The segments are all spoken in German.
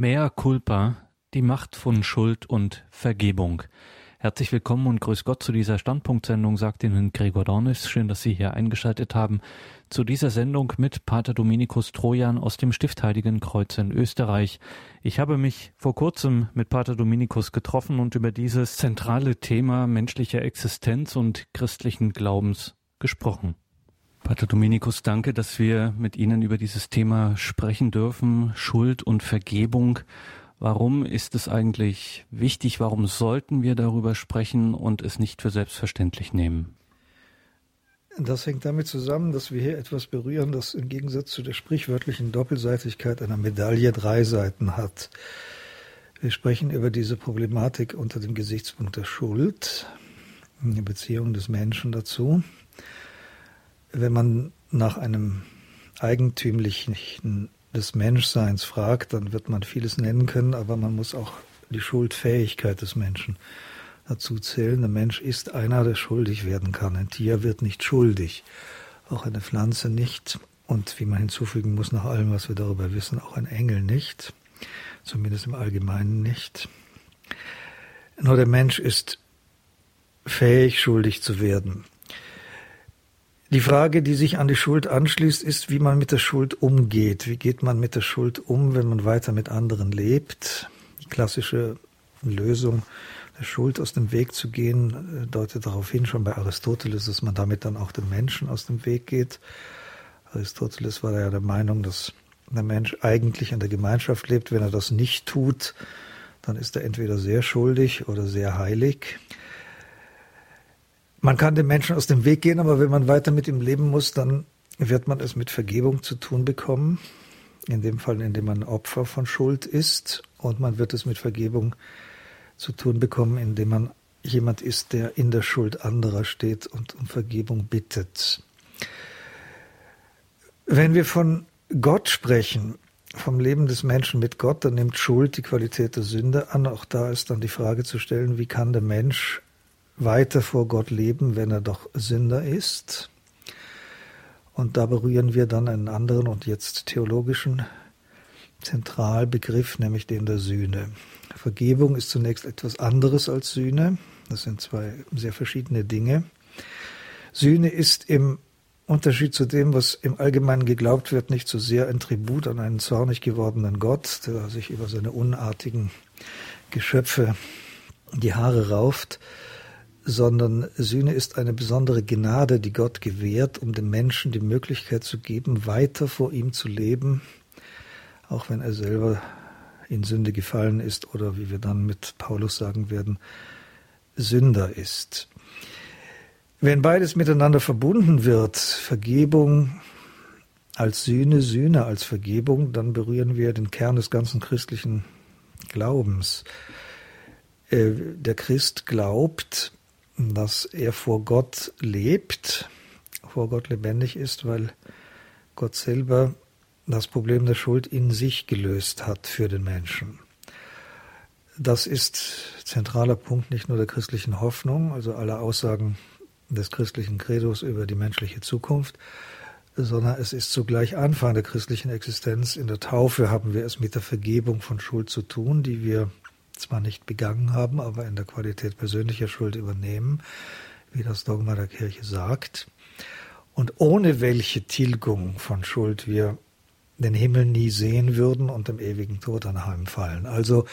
Mea culpa, die Macht von Schuld und Vergebung. Herzlich willkommen und grüß Gott zu dieser Standpunktsendung, sagt Ihnen Gregor Dornis. Schön, dass Sie hier eingeschaltet haben. Zu dieser Sendung mit Pater Dominikus Trojan aus dem Stift Heiligen Kreuz in Österreich. Ich habe mich vor kurzem mit Pater Dominikus getroffen und über dieses zentrale Thema menschlicher Existenz und christlichen Glaubens gesprochen. Pater Dominikus, danke, dass wir mit Ihnen über dieses Thema sprechen dürfen. Schuld und Vergebung. Warum ist es eigentlich wichtig? Warum sollten wir darüber sprechen und es nicht für selbstverständlich nehmen? Das hängt damit zusammen, dass wir hier etwas berühren, das im Gegensatz zu der sprichwörtlichen Doppelseitigkeit einer Medaille drei Seiten hat. Wir sprechen über diese Problematik unter dem Gesichtspunkt der Schuld, die Beziehung des Menschen dazu wenn man nach einem eigentümlichen des Menschseins fragt, dann wird man vieles nennen können, aber man muss auch die Schuldfähigkeit des Menschen dazu zählen. Der Mensch ist einer, der schuldig werden kann. Ein Tier wird nicht schuldig, auch eine Pflanze nicht und wie man hinzufügen muss, nach allem, was wir darüber wissen, auch ein Engel nicht, zumindest im Allgemeinen nicht. Nur der Mensch ist fähig, schuldig zu werden. Die Frage, die sich an die Schuld anschließt, ist, wie man mit der Schuld umgeht. Wie geht man mit der Schuld um, wenn man weiter mit anderen lebt? Die klassische Lösung der Schuld aus dem Weg zu gehen, äh, deutet darauf hin, schon bei Aristoteles, dass man damit dann auch den Menschen aus dem Weg geht. Aristoteles war ja der Meinung, dass der Mensch eigentlich in der Gemeinschaft lebt. Wenn er das nicht tut, dann ist er entweder sehr schuldig oder sehr heilig. Man kann dem Menschen aus dem Weg gehen, aber wenn man weiter mit ihm leben muss, dann wird man es mit Vergebung zu tun bekommen. In dem Fall, in dem man Opfer von Schuld ist. Und man wird es mit Vergebung zu tun bekommen, indem man jemand ist, der in der Schuld anderer steht und um Vergebung bittet. Wenn wir von Gott sprechen, vom Leben des Menschen mit Gott, dann nimmt Schuld die Qualität der Sünde an. Auch da ist dann die Frage zu stellen, wie kann der Mensch weiter vor Gott leben, wenn er doch Sünder ist. Und da berühren wir dann einen anderen und jetzt theologischen Zentralbegriff, nämlich den der Sühne. Vergebung ist zunächst etwas anderes als Sühne. Das sind zwei sehr verschiedene Dinge. Sühne ist im Unterschied zu dem, was im Allgemeinen geglaubt wird, nicht so sehr ein Tribut an einen zornig gewordenen Gott, der sich über seine unartigen Geschöpfe die Haare rauft, sondern Sühne ist eine besondere Gnade, die Gott gewährt, um dem Menschen die Möglichkeit zu geben, weiter vor ihm zu leben, auch wenn er selber in Sünde gefallen ist oder wie wir dann mit Paulus sagen werden, Sünder ist. Wenn beides miteinander verbunden wird, Vergebung als Sühne, Sühne als Vergebung, dann berühren wir den Kern des ganzen christlichen Glaubens. Äh, der Christ glaubt, dass er vor Gott lebt, vor Gott lebendig ist, weil Gott selber das Problem der Schuld in sich gelöst hat für den Menschen. Das ist zentraler Punkt nicht nur der christlichen Hoffnung, also aller Aussagen des christlichen Credos über die menschliche Zukunft, sondern es ist zugleich Anfang der christlichen Existenz. In der Taufe haben wir es mit der Vergebung von Schuld zu tun, die wir zwar nicht begangen haben, aber in der Qualität persönlicher Schuld übernehmen, wie das Dogma der Kirche sagt, und ohne welche Tilgung von Schuld wir den Himmel nie sehen würden und dem ewigen Tod anheimfallen. Also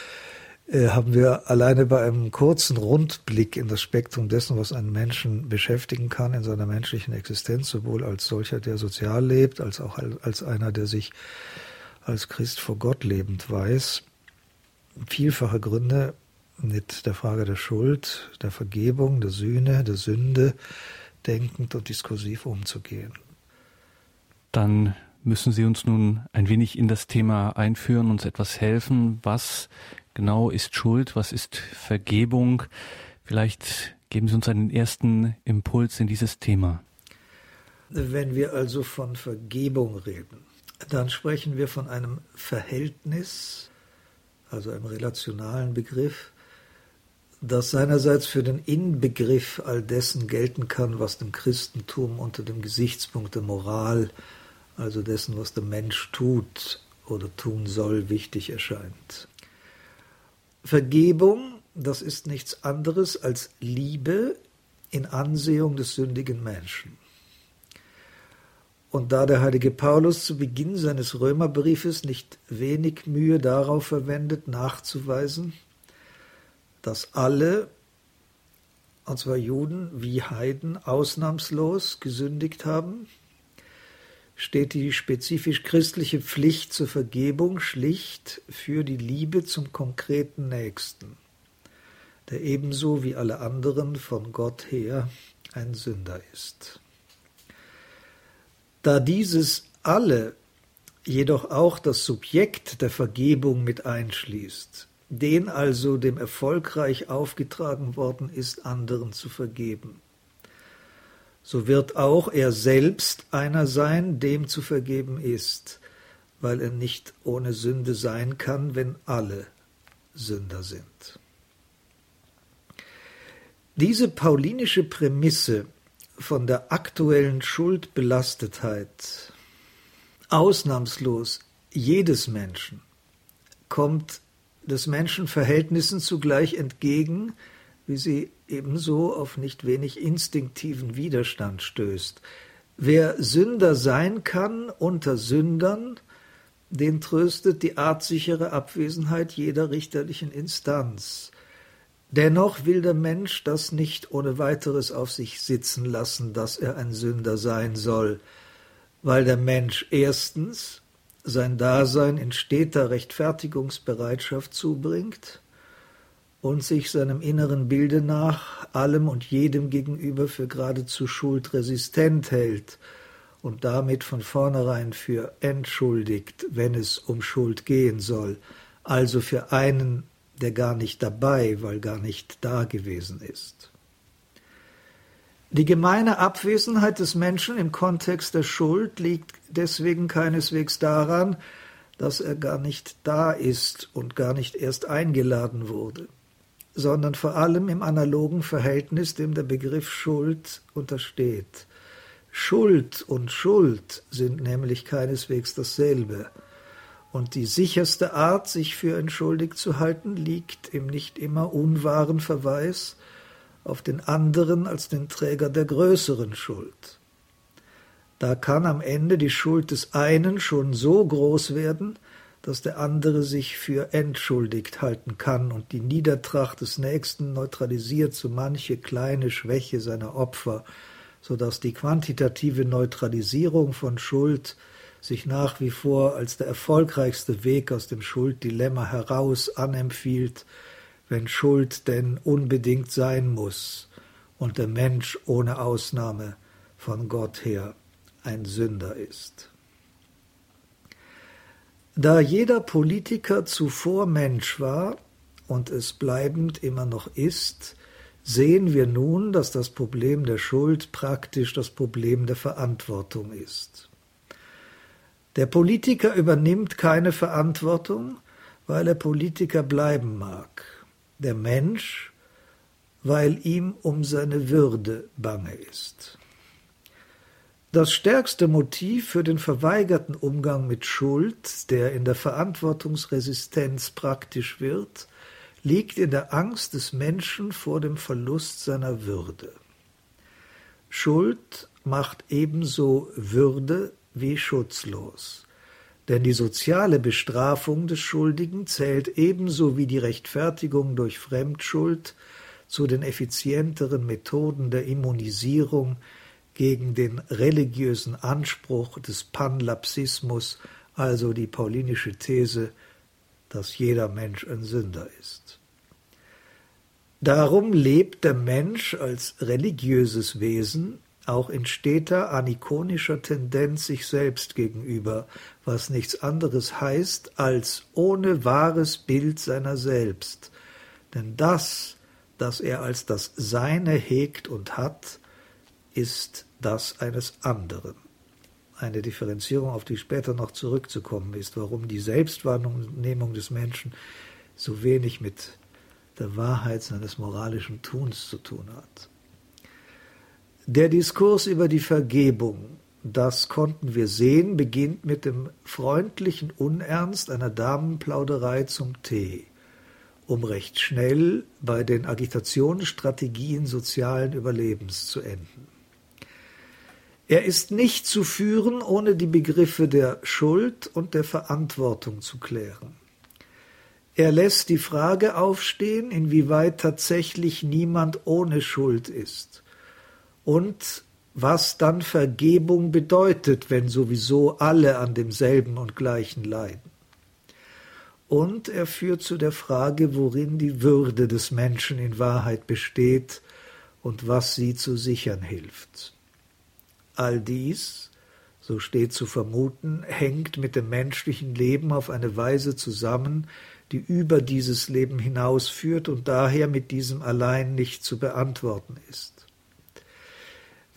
äh, haben wir alleine bei einem kurzen Rundblick in das Spektrum dessen, was einen Menschen beschäftigen kann in seiner menschlichen Existenz, sowohl als solcher, der sozial lebt, als auch als einer, der sich als Christ vor Gott lebend weiß, vielfache Gründe mit der Frage der Schuld, der Vergebung, der Sühne, der Sünde denkend und diskursiv umzugehen. Dann müssen Sie uns nun ein wenig in das Thema einführen, uns etwas helfen. Was genau ist Schuld? Was ist Vergebung? Vielleicht geben Sie uns einen ersten Impuls in dieses Thema. Wenn wir also von Vergebung reden, dann sprechen wir von einem Verhältnis also einem relationalen Begriff, das seinerseits für den Inbegriff all dessen gelten kann, was dem Christentum unter dem Gesichtspunkt der Moral, also dessen, was der Mensch tut, oder tun soll, wichtig erscheint. Vergebung, das ist nichts anderes als Liebe in Ansehung des sündigen Menschen. Und da der heilige Paulus zu Beginn seines Römerbriefes nicht wenig Mühe darauf verwendet, nachzuweisen, dass alle, und zwar Juden wie Heiden, ausnahmslos gesündigt haben, steht die spezifisch christliche Pflicht zur Vergebung schlicht für die Liebe zum konkreten Nächsten, der ebenso wie alle anderen von Gott her ein Sünder ist. Da dieses alle jedoch auch das Subjekt der Vergebung mit einschließt, den also dem erfolgreich aufgetragen worden ist, anderen zu vergeben. So wird auch er selbst einer sein, dem zu vergeben ist, weil er nicht ohne Sünde sein kann, wenn alle Sünder sind. Diese paulinische Prämisse von der aktuellen Schuldbelastetheit ausnahmslos jedes Menschen kommt des Menschen Verhältnissen zugleich entgegen, wie sie ebenso auf nicht wenig instinktiven Widerstand stößt. Wer Sünder sein kann unter Sündern, den tröstet die artsichere Abwesenheit jeder richterlichen Instanz. Dennoch will der Mensch das nicht ohne weiteres auf sich sitzen lassen, dass er ein Sünder sein soll, weil der Mensch erstens sein Dasein in steter Rechtfertigungsbereitschaft zubringt und sich seinem inneren Bilde nach allem und jedem gegenüber für geradezu schuldresistent hält und damit von vornherein für entschuldigt, wenn es um Schuld gehen soll, also für einen der gar nicht dabei, weil gar nicht da gewesen ist. Die gemeine Abwesenheit des Menschen im Kontext der Schuld liegt deswegen keineswegs daran, dass er gar nicht da ist und gar nicht erst eingeladen wurde, sondern vor allem im analogen Verhältnis, dem der Begriff Schuld untersteht. Schuld und Schuld sind nämlich keineswegs dasselbe. Und die sicherste Art, sich für entschuldigt zu halten, liegt im nicht immer unwahren Verweis auf den anderen als den Träger der größeren Schuld. Da kann am Ende die Schuld des einen schon so groß werden, dass der andere sich für entschuldigt halten kann und die Niedertracht des Nächsten neutralisiert so manche kleine Schwäche seiner Opfer, so dass die quantitative Neutralisierung von Schuld sich nach wie vor als der erfolgreichste Weg aus dem Schulddilemma heraus anempfiehlt, wenn Schuld denn unbedingt sein muss und der Mensch ohne Ausnahme von Gott her ein Sünder ist. Da jeder Politiker zuvor Mensch war und es bleibend immer noch ist, sehen wir nun, dass das Problem der Schuld praktisch das Problem der Verantwortung ist. Der Politiker übernimmt keine Verantwortung, weil er Politiker bleiben mag. Der Mensch, weil ihm um seine Würde bange ist. Das stärkste Motiv für den verweigerten Umgang mit Schuld, der in der Verantwortungsresistenz praktisch wird, liegt in der Angst des Menschen vor dem Verlust seiner Würde. Schuld macht ebenso Würde wie schutzlos. Denn die soziale Bestrafung des Schuldigen zählt ebenso wie die Rechtfertigung durch Fremdschuld zu den effizienteren Methoden der Immunisierung gegen den religiösen Anspruch des Panlapsismus, also die paulinische These, dass jeder Mensch ein Sünder ist. Darum lebt der Mensch als religiöses Wesen auch in steter anikonischer Tendenz sich selbst gegenüber, was nichts anderes heißt als ohne wahres Bild seiner selbst. Denn das, das er als das Seine hegt und hat, ist das eines anderen. Eine Differenzierung, auf die später noch zurückzukommen ist, warum die Selbstwahrnehmung des Menschen so wenig mit der Wahrheit seines moralischen Tuns zu tun hat. Der Diskurs über die Vergebung das konnten wir sehen, beginnt mit dem freundlichen Unernst einer Damenplauderei zum Tee, um recht schnell bei den Agitationsstrategien sozialen Überlebens zu enden. Er ist nicht zu führen, ohne die Begriffe der Schuld und der Verantwortung zu klären. Er lässt die Frage aufstehen, inwieweit tatsächlich niemand ohne Schuld ist und was dann Vergebung bedeutet, wenn sowieso alle an demselben und gleichen leiden. Und er führt zu der Frage, worin die Würde des Menschen in Wahrheit besteht und was sie zu sichern hilft. All dies, so steht zu vermuten, hängt mit dem menschlichen Leben auf eine Weise zusammen, die über dieses Leben hinausführt und daher mit diesem allein nicht zu beantworten ist.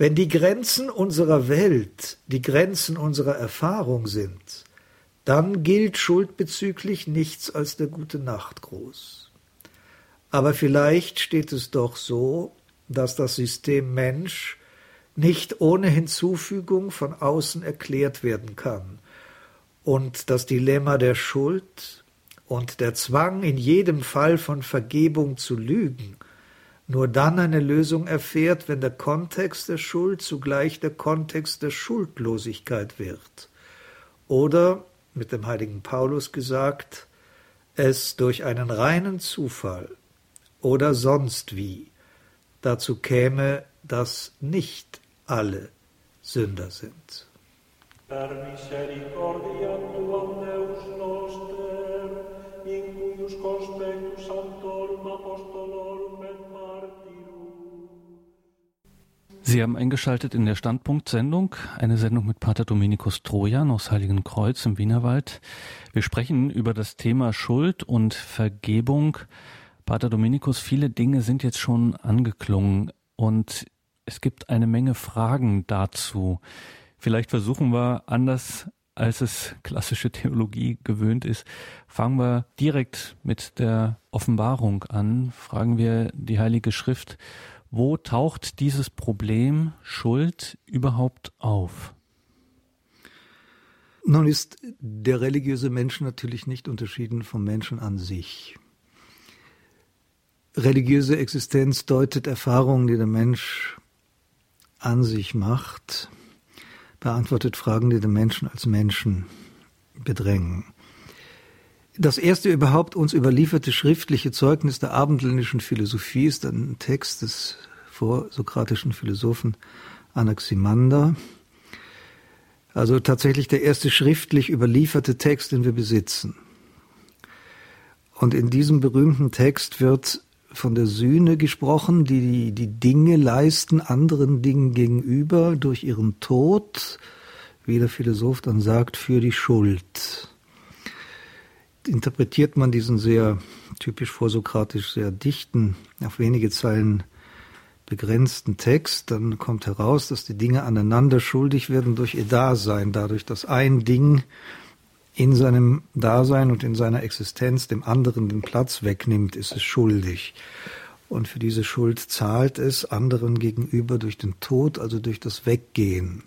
Wenn die Grenzen unserer Welt die Grenzen unserer Erfahrung sind, dann gilt schuldbezüglich nichts als der gute Nachtgruß. Aber vielleicht steht es doch so, dass das System Mensch nicht ohne Hinzufügung von außen erklärt werden kann und das Dilemma der Schuld und der Zwang in jedem Fall von Vergebung zu lügen nur dann eine Lösung erfährt, wenn der Kontext der Schuld zugleich der Kontext der Schuldlosigkeit wird. Oder, mit dem heiligen Paulus gesagt, es durch einen reinen Zufall oder sonst wie dazu käme, dass nicht alle Sünder sind. Per misericordia tuam Deus noster, in cuius conspectus Sie haben eingeschaltet in der Standpunkt-Sendung, eine Sendung mit Pater Dominikus Trojan aus Heiligenkreuz im Wienerwald. Wir sprechen über das Thema Schuld und Vergebung. Pater Dominikus, viele Dinge sind jetzt schon angeklungen und es gibt eine Menge Fragen dazu. Vielleicht versuchen wir anders als es klassische Theologie gewöhnt ist, fangen wir direkt mit der Offenbarung an. Fragen wir die Heilige Schrift wo taucht dieses Problem Schuld überhaupt auf? Nun ist der religiöse Mensch natürlich nicht unterschieden vom Menschen an sich. Religiöse Existenz deutet Erfahrungen, die der Mensch an sich macht, beantwortet Fragen, die den Menschen als Menschen bedrängen. Das erste überhaupt uns überlieferte schriftliche Zeugnis der abendländischen Philosophie ist ein Text des vorsokratischen Philosophen Anaximander. Also tatsächlich der erste schriftlich überlieferte Text, den wir besitzen. Und in diesem berühmten Text wird von der Sühne gesprochen, die die Dinge leisten anderen Dingen gegenüber durch ihren Tod, wie der Philosoph dann sagt, für die Schuld interpretiert man diesen sehr typisch vorsokratisch, sehr dichten, auf wenige Zeilen begrenzten Text, dann kommt heraus, dass die Dinge aneinander schuldig werden durch ihr Dasein, dadurch, dass ein Ding in seinem Dasein und in seiner Existenz dem anderen den Platz wegnimmt, ist es schuldig. Und für diese Schuld zahlt es anderen gegenüber durch den Tod, also durch das Weggehen.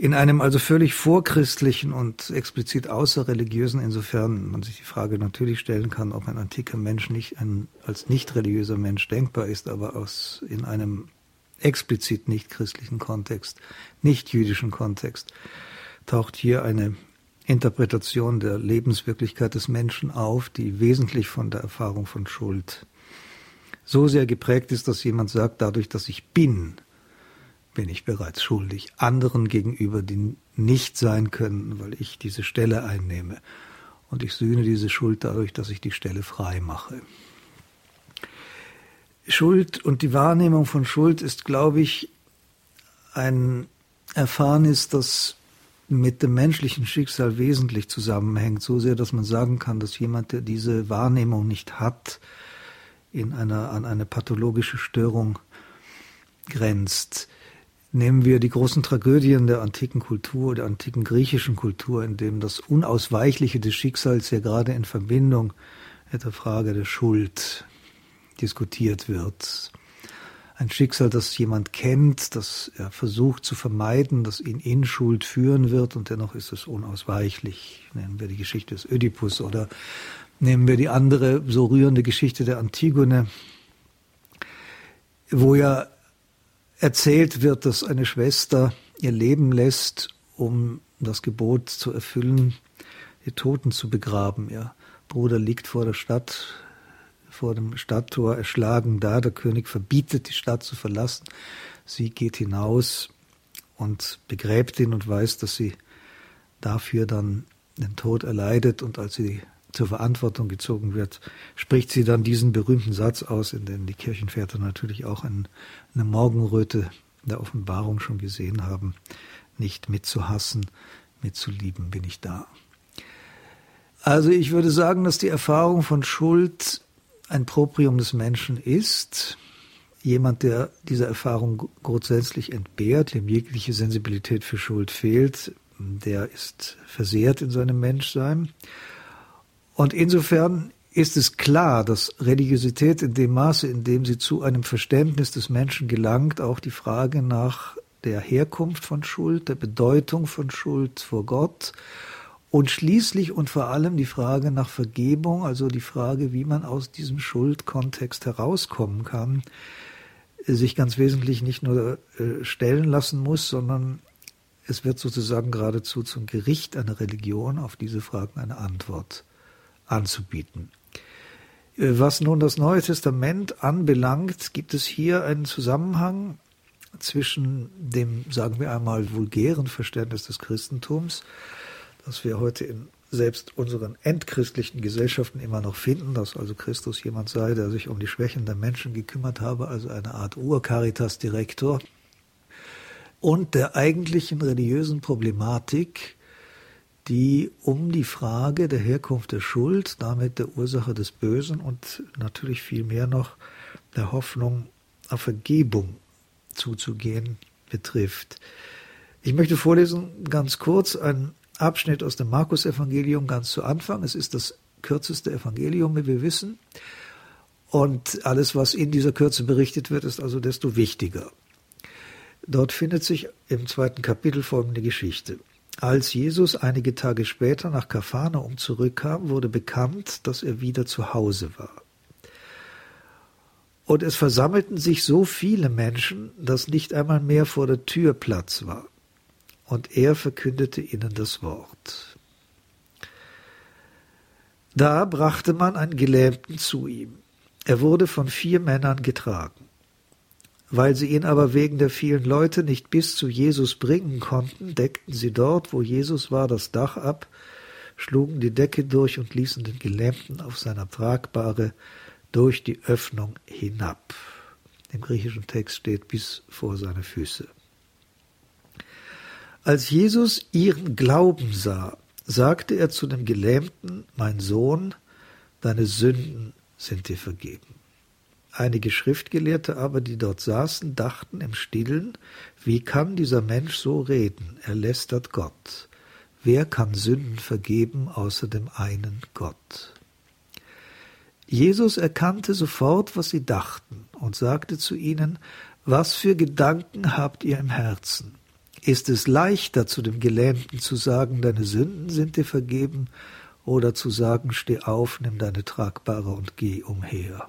In einem also völlig vorchristlichen und explizit außerreligiösen, insofern man sich die Frage natürlich stellen kann, ob ein antiker Mensch nicht ein, als nicht religiöser Mensch denkbar ist, aber aus, in einem explizit nicht christlichen Kontext, nicht jüdischen Kontext, taucht hier eine Interpretation der Lebenswirklichkeit des Menschen auf, die wesentlich von der Erfahrung von Schuld so sehr geprägt ist, dass jemand sagt, dadurch, dass ich bin, bin ich bereits schuldig, anderen gegenüber, die nicht sein können, weil ich diese Stelle einnehme. Und ich sühne diese Schuld dadurch, dass ich die Stelle frei mache. Schuld und die Wahrnehmung von Schuld ist, glaube ich, ein Erfahrnis, das mit dem menschlichen Schicksal wesentlich zusammenhängt, so sehr, dass man sagen kann, dass jemand, der diese Wahrnehmung nicht hat, in einer, an eine pathologische Störung grenzt. Nehmen wir die großen Tragödien der antiken Kultur, der antiken griechischen Kultur, in dem das Unausweichliche des Schicksals ja gerade in Verbindung mit der Frage der Schuld diskutiert wird. ein Schicksal, das jemand kennt, das er versucht zu vermeiden, das ihn in Schuld führen wird und dennoch ist es unausweichlich. Nehmen wir die Geschichte des Ödipus oder nehmen wir die andere so rührende Geschichte der Antigone, wo ja erzählt wird, dass eine Schwester ihr Leben lässt, um das Gebot zu erfüllen, die Toten zu begraben. Ihr Bruder liegt vor der Stadt, vor dem Stadttor erschlagen da. Der König verbietet, die Stadt zu verlassen. Sie geht hinaus und begräbt ihn und weiß, dass sie dafür dann den Tod erleidet. Und als sie zur Verantwortung gezogen wird, spricht sie dann diesen berühmten Satz aus, in dem die Kirchenväter natürlich auch eine Morgenröte der Offenbarung schon gesehen haben. Nicht mitzuhassen, mitzulieben bin ich da. Also ich würde sagen, dass die Erfahrung von Schuld ein Proprium des Menschen ist. Jemand, der diese Erfahrung grundsätzlich entbehrt, dem jegliche Sensibilität für Schuld fehlt, der ist versehrt in seinem Menschsein. Und insofern ist es klar, dass Religiosität in dem Maße, in dem sie zu einem Verständnis des Menschen gelangt, auch die Frage nach der Herkunft von Schuld, der Bedeutung von Schuld vor Gott. Und schließlich und vor allem die Frage nach Vergebung, also die Frage, wie man aus diesem Schuldkontext herauskommen kann, sich ganz wesentlich nicht nur äh, stellen lassen muss, sondern es wird sozusagen geradezu zum Gericht einer Religion auf diese Fragen eine Antwort anzubieten. Äh, was nun das Neue Testament anbelangt, gibt es hier einen Zusammenhang zwischen dem, sagen wir einmal, vulgären Verständnis des Christentums, das wir heute in selbst unseren entchristlichen Gesellschaften immer noch finden, dass also Christus jemand sei, der sich um die Schwächen der Menschen gekümmert habe, also eine Art Urcaritas-Direktor, und der eigentlichen religiösen Problematik, die um die Frage der Herkunft der Schuld, damit der Ursache des Bösen und natürlich viel mehr noch der Hoffnung auf Vergebung zuzugehen betrifft. Ich möchte vorlesen ganz kurz einen Abschnitt aus dem Markus-Evangelium ganz zu Anfang. Es ist das kürzeste Evangelium, wie wir wissen. Und alles, was in dieser Kürze berichtet wird, ist also desto wichtiger. Dort findet sich im zweiten Kapitel folgende Geschichte. Als Jesus einige Tage später nach Kapharnaum zurückkam, wurde bekannt, dass er wieder zu Hause war. Und es versammelten sich so viele Menschen, dass nicht einmal mehr vor der Tür Platz war. Und er verkündete ihnen das Wort. Da brachte man einen Gelähmten zu ihm. Er wurde von vier Männern getragen. Weil sie ihn aber wegen der vielen Leute nicht bis zu Jesus bringen konnten, deckten sie dort, wo Jesus war, das Dach ab, schlugen die Decke durch und ließen den Gelähmten auf seiner Tragbare durch die Öffnung hinab. Im griechischen Text steht bis vor seine Füße. Als Jesus ihren Glauben sah, sagte er zu dem Gelähmten, mein Sohn, deine Sünden sind dir vergeben. Einige Schriftgelehrte aber, die dort saßen, dachten im stillen, wie kann dieser Mensch so reden? Er lästert Gott. Wer kann Sünden vergeben außer dem einen Gott? Jesus erkannte sofort, was sie dachten, und sagte zu ihnen, was für Gedanken habt ihr im Herzen? Ist es leichter, zu dem Gelähmten zu sagen, deine Sünden sind dir vergeben, oder zu sagen, steh auf, nimm deine Tragbare und geh umher?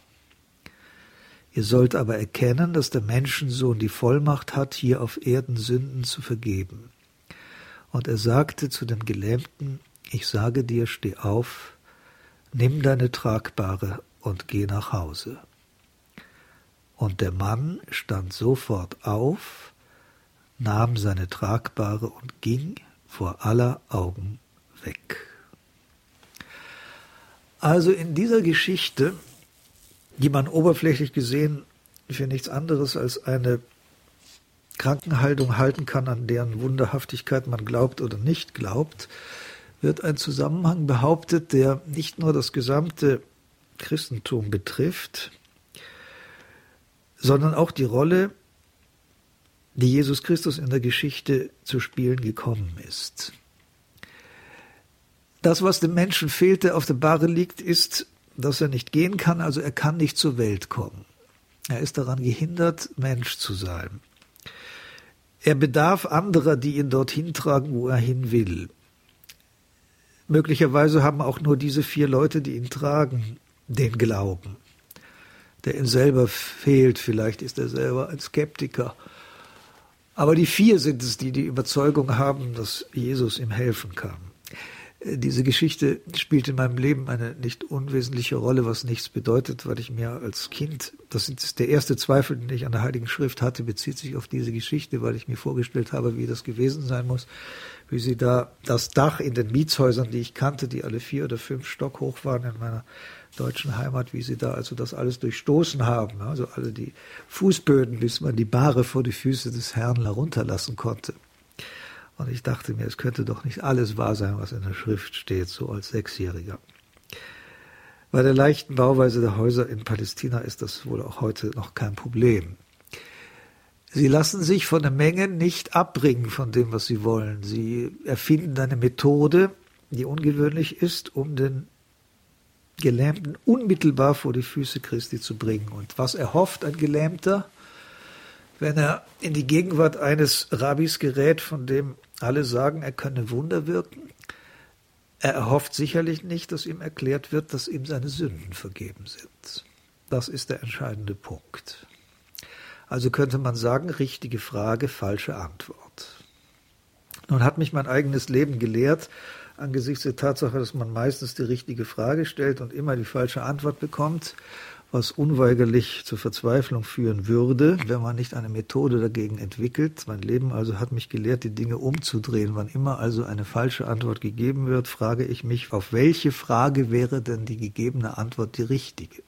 Ihr sollt aber erkennen, dass der Menschensohn die Vollmacht hat, hier auf Erden Sünden zu vergeben. Und er sagte zu dem Gelähmten, ich sage dir, steh auf, nimm deine Tragbare und geh nach Hause. Und der Mann stand sofort auf, nahm seine Tragbare und ging vor aller Augen weg. Also in dieser Geschichte die man oberflächlich gesehen für nichts anderes als eine Krankenhaltung halten kann, an deren Wunderhaftigkeit man glaubt oder nicht glaubt, wird ein Zusammenhang behauptet, der nicht nur das gesamte Christentum betrifft, sondern auch die Rolle, die Jesus Christus in der Geschichte zu spielen gekommen ist. Das, was dem Menschen fehlt, der auf der Bahre liegt, ist dass er nicht gehen kann, also er kann nicht zur Welt kommen. Er ist daran gehindert, Mensch zu sein. Er bedarf anderer, die ihn dorthin tragen, wo er hin will. Möglicherweise haben auch nur diese vier Leute, die ihn tragen, den Glauben, der ihm selber fehlt. Vielleicht ist er selber ein Skeptiker. Aber die vier sind es, die die Überzeugung haben, dass Jesus ihm helfen kann. Diese Geschichte spielt in meinem Leben eine nicht unwesentliche Rolle, was nichts bedeutet, weil ich mir als Kind, das ist der erste Zweifel, den ich an der Heiligen Schrift hatte, bezieht sich auf diese Geschichte, weil ich mir vorgestellt habe, wie das gewesen sein muss, wie sie da das Dach in den Mietshäusern, die ich kannte, die alle vier oder fünf Stock hoch waren in meiner deutschen Heimat, wie sie da also das alles durchstoßen haben, also alle die Fußböden, bis man die Bahre vor die Füße des Herrn herunterlassen konnte. Und ich dachte mir, es könnte doch nicht alles wahr sein, was in der Schrift steht, so als Sechsjähriger. Bei der leichten Bauweise der Häuser in Palästina ist das wohl auch heute noch kein Problem. Sie lassen sich von der Menge nicht abbringen von dem, was sie wollen. Sie erfinden eine Methode, die ungewöhnlich ist, um den Gelähmten unmittelbar vor die Füße Christi zu bringen. Und was erhofft ein Gelähmter, wenn er in die Gegenwart eines Rabbis gerät, von dem alle sagen, er könne Wunder wirken. Er erhofft sicherlich nicht, dass ihm erklärt wird, dass ihm seine Sünden vergeben sind. Das ist der entscheidende Punkt. Also könnte man sagen, richtige Frage, falsche Antwort. Nun hat mich mein eigenes Leben gelehrt, angesichts der Tatsache, dass man meistens die richtige Frage stellt und immer die falsche Antwort bekommt, was unweigerlich zur Verzweiflung führen würde, wenn man nicht eine Methode dagegen entwickelt. Mein Leben also hat mich gelehrt, die Dinge umzudrehen. Wann immer also eine falsche Antwort gegeben wird, frage ich mich, auf welche Frage wäre denn die gegebene Antwort die richtige?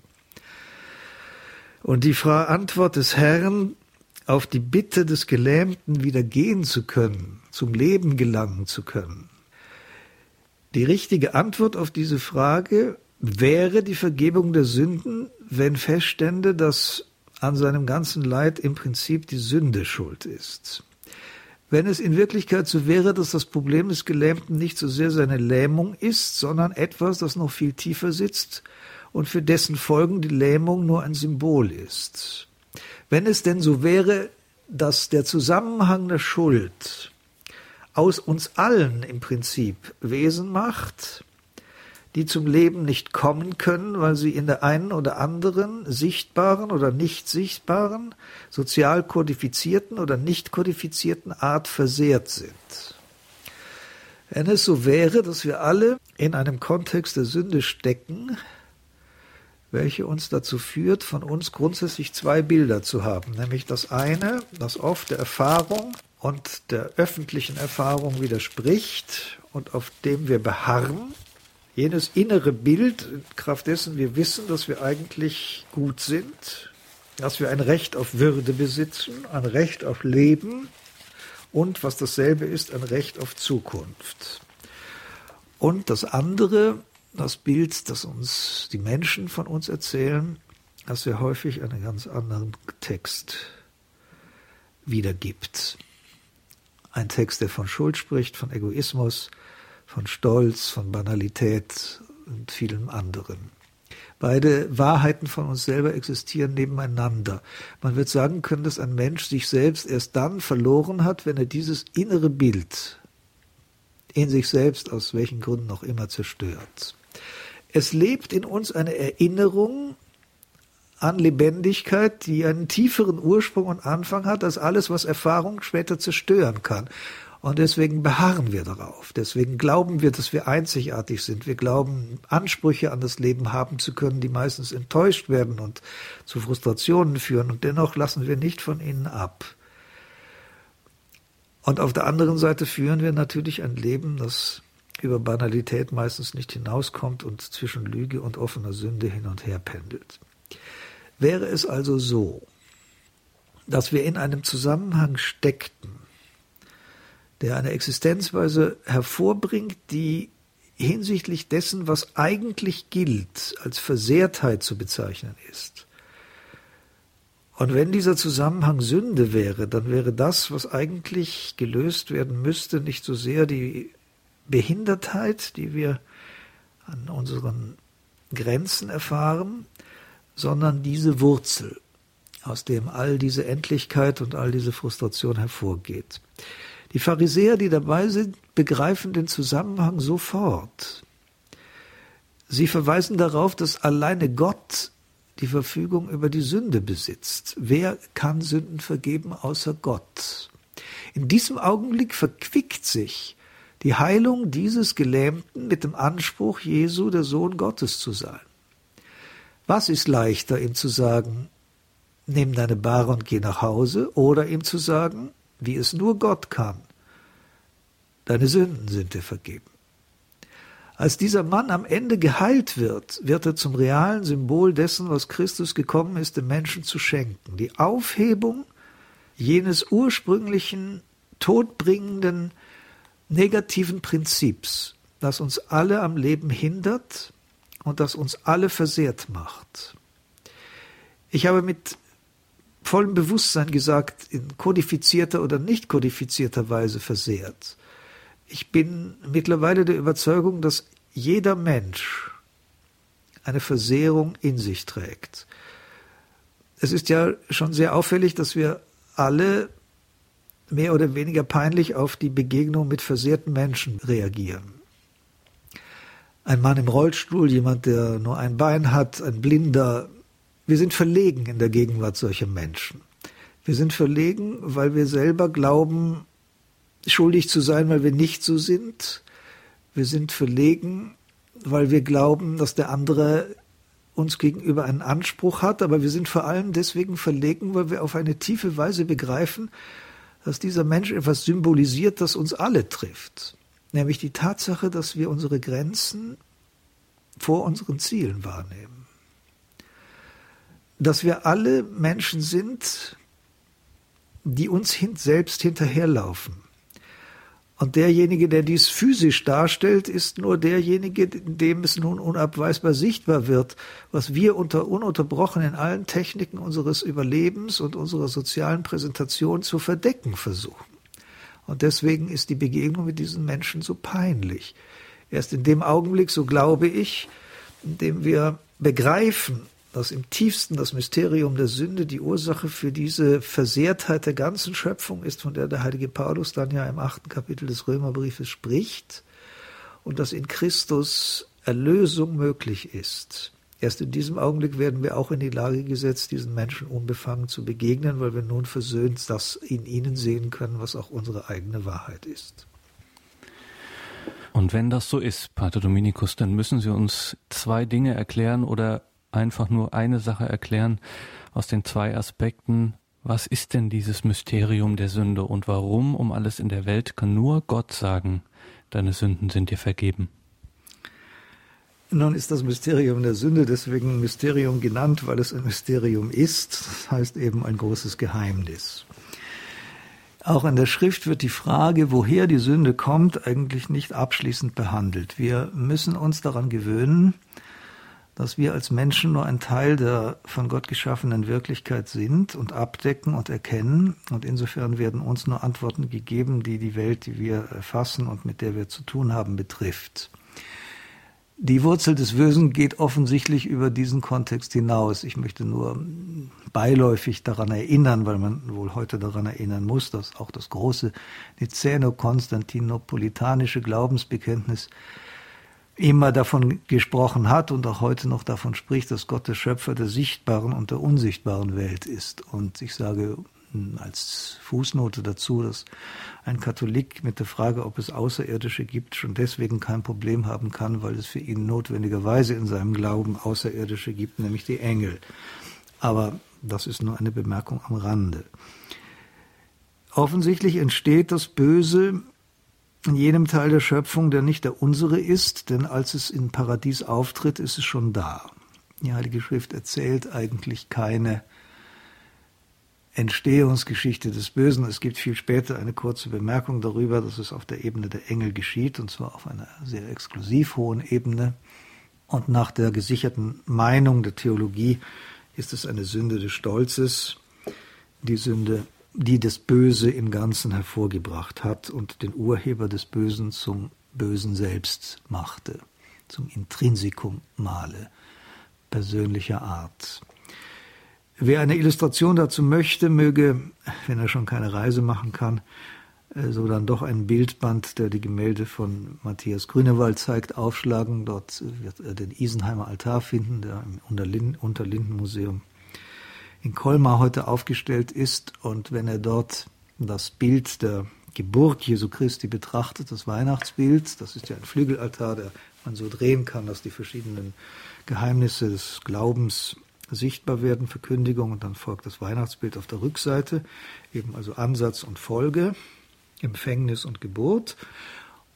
Und die Antwort des Herrn auf die Bitte des Gelähmten wieder gehen zu können, zum Leben gelangen zu können. Die richtige Antwort auf diese Frage wäre die Vergebung der Sünden, wenn feststände, dass an seinem ganzen Leid im Prinzip die Sünde schuld ist. Wenn es in Wirklichkeit so wäre, dass das Problem des Gelähmten nicht so sehr seine Lähmung ist, sondern etwas, das noch viel tiefer sitzt und für dessen Folgen die Lähmung nur ein Symbol ist. Wenn es denn so wäre, dass der Zusammenhang der Schuld aus uns allen im Prinzip Wesen macht, die zum Leben nicht kommen können, weil sie in der einen oder anderen sichtbaren oder nicht sichtbaren, sozial kodifizierten oder nicht kodifizierten Art versehrt sind. Wenn es so wäre, dass wir alle in einem Kontext der Sünde stecken, welche uns dazu führt, von uns grundsätzlich zwei Bilder zu haben, nämlich das eine, das oft der Erfahrung und der öffentlichen Erfahrung widerspricht und auf dem wir beharren, jenes innere Bild, Kraft dessen wir wissen, dass wir eigentlich gut sind, dass wir ein Recht auf Würde besitzen, ein Recht auf Leben und, was dasselbe ist, ein Recht auf Zukunft. Und das andere, das Bild, das uns die Menschen von uns erzählen, das sehr häufig einen ganz anderen Text wiedergibt. Ein Text, der von Schuld spricht, von Egoismus, von Stolz, von Banalität und vielem anderen. Beide Wahrheiten von uns selber existieren nebeneinander. Man wird sagen können, dass ein Mensch sich selbst erst dann verloren hat, wenn er dieses innere Bild in sich selbst aus welchen Gründen auch immer zerstört. Es lebt in uns eine Erinnerung an Lebendigkeit, die einen tieferen Ursprung und Anfang hat als alles, was Erfahrung später zerstören kann. Und deswegen beharren wir darauf. Deswegen glauben wir, dass wir einzigartig sind. Wir glauben, Ansprüche an das Leben haben zu können, die meistens enttäuscht werden und zu Frustrationen führen. Und dennoch lassen wir nicht von ihnen ab. Und auf der anderen Seite führen wir natürlich ein Leben, das über Banalität meistens nicht hinauskommt und zwischen Lüge und offener Sünde hin und her pendelt. Wäre es also so, dass wir in einem Zusammenhang steckten, der eine Existenzweise hervorbringt, die hinsichtlich dessen, was eigentlich gilt, als Versehrtheit zu bezeichnen ist. Und wenn dieser Zusammenhang Sünde wäre, dann wäre das, was eigentlich gelöst werden müsste, nicht so sehr die Behindertheit, die wir an unseren Grenzen erfahren, sondern diese Wurzel, aus dem all diese Endlichkeit und all diese Frustration hervorgeht. Die Pharisäer, die dabei sind, begreifen den Zusammenhang sofort. Sie verweisen darauf, dass alleine Gott die Verfügung über die Sünde besitzt. Wer kann Sünden vergeben außer Gott? In diesem Augenblick verquickt sich die Heilung dieses Gelähmten mit dem Anspruch, Jesu der Sohn Gottes zu sein. Was ist leichter, ihm zu sagen, nimm deine Bahre und geh nach Hause, oder ihm zu sagen, wie es nur Gott kann, deine Sünden sind dir vergeben. Als dieser Mann am Ende geheilt wird, wird er zum realen Symbol dessen, was Christus gekommen ist, dem Menschen zu schenken. Die Aufhebung jenes ursprünglichen, todbringenden, negativen Prinzips, das uns alle am Leben hindert und das uns alle versehrt macht. Ich habe mit vollem Bewusstsein gesagt, in kodifizierter oder nicht kodifizierter Weise versehrt. Ich bin mittlerweile der Überzeugung, dass jeder Mensch eine Versehrung in sich trägt. Es ist ja schon sehr auffällig, dass wir alle mehr oder weniger peinlich auf die Begegnung mit versehrten Menschen reagieren. Ein Mann im Rollstuhl, jemand, der nur ein Bein hat, ein Blinder. Wir sind verlegen in der Gegenwart solcher Menschen. Wir sind verlegen, weil wir selber glauben, schuldig zu sein, weil wir nicht so sind. Wir sind verlegen, weil wir glauben, dass der andere uns gegenüber einen Anspruch hat, aber wir sind vor allem deswegen verlegen, weil wir auf eine tiefe Weise begreifen, dass dieser Mensch etwas symbolisiert, das uns alle trifft, nämlich die Tatsache, dass wir unsere Grenzen vor unseren Zielen wahrnehmen. Dass wir alle Menschen sind, die uns selbst hinterherlaufen, und derjenige, der dies physisch darstellt, ist nur derjenige, dem es nun unabweisbar sichtbar wird, was wir unter ununterbrochen in allen Techniken unseres Überlebens und unserer sozialen Präsentation zu verdecken versuchen. Und deswegen ist die Begegnung mit diesen Menschen so peinlich. Erst in dem Augenblick, so glaube ich, in dem wir begreifen, dass im tiefsten das Mysterium der Sünde die Ursache für diese Versehrtheit der ganzen Schöpfung ist, von der der heilige Paulus dann ja im achten Kapitel des Römerbriefes spricht, und dass in Christus Erlösung möglich ist. Erst in diesem Augenblick werden wir auch in die Lage gesetzt, diesen Menschen unbefangen zu begegnen, weil wir nun versöhnt das in ihnen sehen können, was auch unsere eigene Wahrheit ist. Und wenn das so ist, Pater Dominikus, dann müssen Sie uns zwei Dinge erklären oder einfach nur eine Sache erklären aus den zwei Aspekten. Was ist denn dieses Mysterium der Sünde und warum um alles in der Welt kann nur Gott sagen, deine Sünden sind dir vergeben? Nun ist das Mysterium der Sünde deswegen Mysterium genannt, weil es ein Mysterium ist, das heißt eben ein großes Geheimnis. Auch in der Schrift wird die Frage, woher die Sünde kommt, eigentlich nicht abschließend behandelt. Wir müssen uns daran gewöhnen, dass wir als Menschen nur ein Teil der von Gott geschaffenen Wirklichkeit sind und abdecken und erkennen. Und insofern werden uns nur Antworten gegeben, die die Welt, die wir erfassen und mit der wir zu tun haben, betrifft. Die Wurzel des Bösen geht offensichtlich über diesen Kontext hinaus. Ich möchte nur beiläufig daran erinnern, weil man wohl heute daran erinnern muss, dass auch das große Nicäno-Konstantinopolitanische Glaubensbekenntnis immer davon gesprochen hat und auch heute noch davon spricht, dass Gott der Schöpfer der sichtbaren und der unsichtbaren Welt ist. Und ich sage hm, als Fußnote dazu, dass ein Katholik mit der Frage, ob es Außerirdische gibt, schon deswegen kein Problem haben kann, weil es für ihn notwendigerweise in seinem Glauben Außerirdische gibt, nämlich die Engel. Aber das ist nur eine Bemerkung am Rande. Offensichtlich entsteht das Böse in jenem Teil der Schöpfung, der nicht der unsere ist, denn als es im Paradies auftritt, ist es schon da. Die Heilige Schrift erzählt eigentlich keine Entstehungsgeschichte des Bösen. Es gibt viel später eine kurze Bemerkung darüber, dass es auf der Ebene der Engel geschieht, und zwar auf einer sehr exklusiv hohen Ebene. Und nach der gesicherten Meinung der Theologie ist es eine Sünde des Stolzes, die Sünde die das Böse im Ganzen hervorgebracht hat und den Urheber des Bösen zum Bösen selbst machte, zum Intrinsikum male, persönlicher Art. Wer eine Illustration dazu möchte, möge, wenn er schon keine Reise machen kann, äh, so dann doch ein Bildband, der die Gemälde von Matthias Grünewald zeigt, aufschlagen. Dort wird er den Isenheimer Altar finden, der im Unterlinden-Museum in Colmar heute aufgestellt ist. Und wenn er dort das Bild der Geburt Jesu Christi betrachtet, das Weihnachtsbild, das ist ja ein Flügelaltar, der man so drehen kann, dass die verschiedenen Geheimnisse des Glaubens sichtbar werden, Verkündigung, und dann folgt das Weihnachtsbild auf der Rückseite, eben also Ansatz und Folge, Empfängnis und Geburt.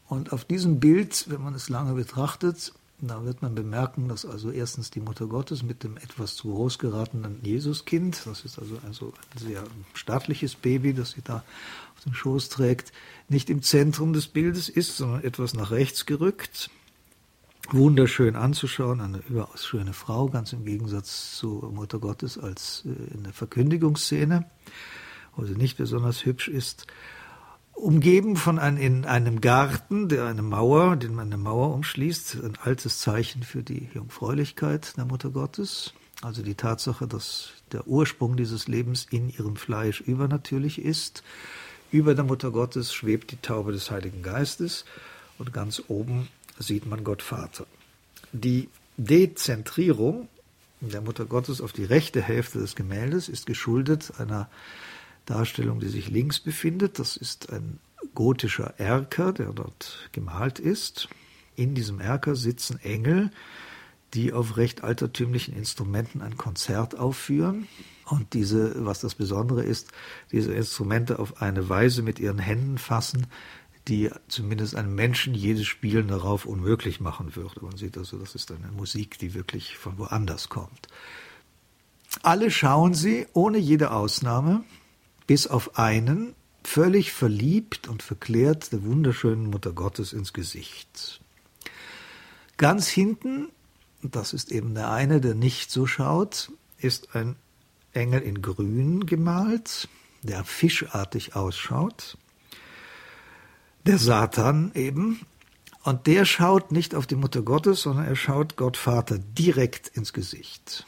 Und auf diesem Bild, wenn man es lange betrachtet, da wird man bemerken, dass also erstens die Mutter Gottes mit dem etwas zu groß geratenen Jesuskind, das ist also ein, sehr staatliches Baby, das sie da auf dem Schoß trägt, nicht im Zentrum des Bildes ist, sondern etwas nach rechts gerückt. Wunderschön anzuschauen, eine überaus schöne Frau, ganz im Gegensatz zu Mutter Gottes als äh, in der Verkündigungsszene, wo sie nicht besonders hübsch ist umgeben von ein, in einem Garten, der eine Mauer, den man eine Mauer umschließt, ein altes Zeichen für die Jungfräulichkeit der Mutter Gottes. Also die Tatsache, dass der Ursprung dieses Lebens in ihrem Fleisch übernatürlich ist. Über der Mutter Gottes schwebt die Taube des Heiligen Geistes und ganz oben sieht man Gott Vater. Die Dezentrierung der Mutter Gottes auf die rechte Hälfte des Gemäldes ist geschuldet einer Darstellung, die sich links befindet. Das ist ein gotischer Erker, der dort gemalt ist. In diesem Erker sitzen Engel, die auf recht altertümlichen Instrumenten ein Konzert aufführen. Und diese, was das Besondere ist, diese Instrumente auf eine Weise mit ihren Händen fassen, die zumindest einem Menschen jedes Spielen darauf unmöglich machen würde. Man sieht also, das ist eine Musik, die wirklich von woanders kommt. Alle schauen sie, ohne jede Ausnahme, bis auf einen völlig verliebt und verklärt der wunderschönen Mutter Gottes ins Gesicht. Ganz hinten, das ist eben der eine, der nicht so schaut, ist ein Engel in Grün gemalt, der fischartig ausschaut. Der Satan eben. Und der schaut nicht auf die Mutter Gottes, sondern er schaut Gott Vater direkt ins Gesicht.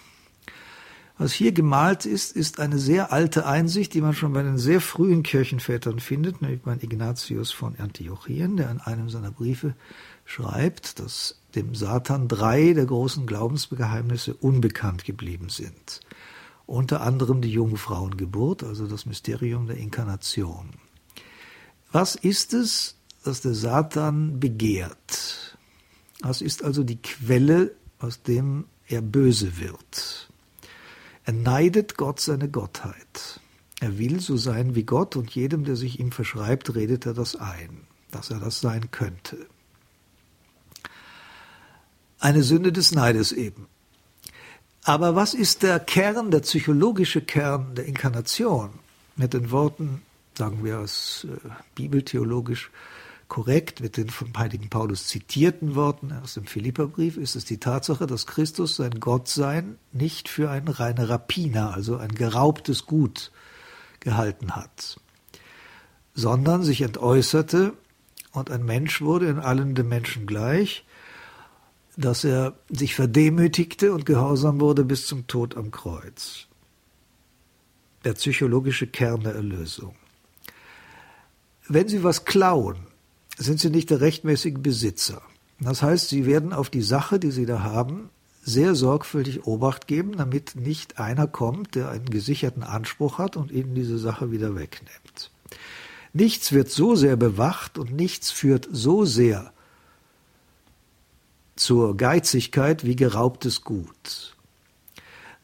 Was hier gemalt ist, ist eine sehr alte Einsicht, die man schon bei den sehr frühen Kirchenvätern findet, nämlich bei Ignatius von Antiochien, der in einem seiner Briefe schreibt, dass dem Satan drei der großen Glaubensgeheimnisse unbekannt geblieben sind. Unter anderem die Jungfrauengeburt, also das Mysterium der Inkarnation. Was ist es, das der Satan begehrt? Was ist also die Quelle, aus dem er böse wird? Er neidet Gott seine Gottheit. Er will so sein wie Gott und jedem, der sich ihm verschreibt, redet er das ein, dass er das sein könnte. Eine Sünde des Neides eben. Aber was ist der Kern, der psychologische Kern der Inkarnation? Mit den Worten, sagen wir es äh, bibeltheologisch, korrekt mit den vom heiligen Paulus zitierten Worten aus dem Philipperbrief ist es die Tatsache, dass Christus sein Gottsein nicht für ein reiner Rapiner, also ein geraubtes Gut gehalten hat, sondern sich entäußerte und ein Mensch wurde in allen den Menschen gleich, dass er sich verdemütigte und gehorsam wurde bis zum Tod am Kreuz. Der psychologische Kern der Erlösung. Wenn Sie was klauen, sind sie nicht der rechtmäßige Besitzer. Das heißt, sie werden auf die Sache, die sie da haben, sehr sorgfältig Obacht geben, damit nicht einer kommt, der einen gesicherten Anspruch hat und ihnen diese Sache wieder wegnimmt. Nichts wird so sehr bewacht und nichts führt so sehr zur Geizigkeit wie geraubtes Gut.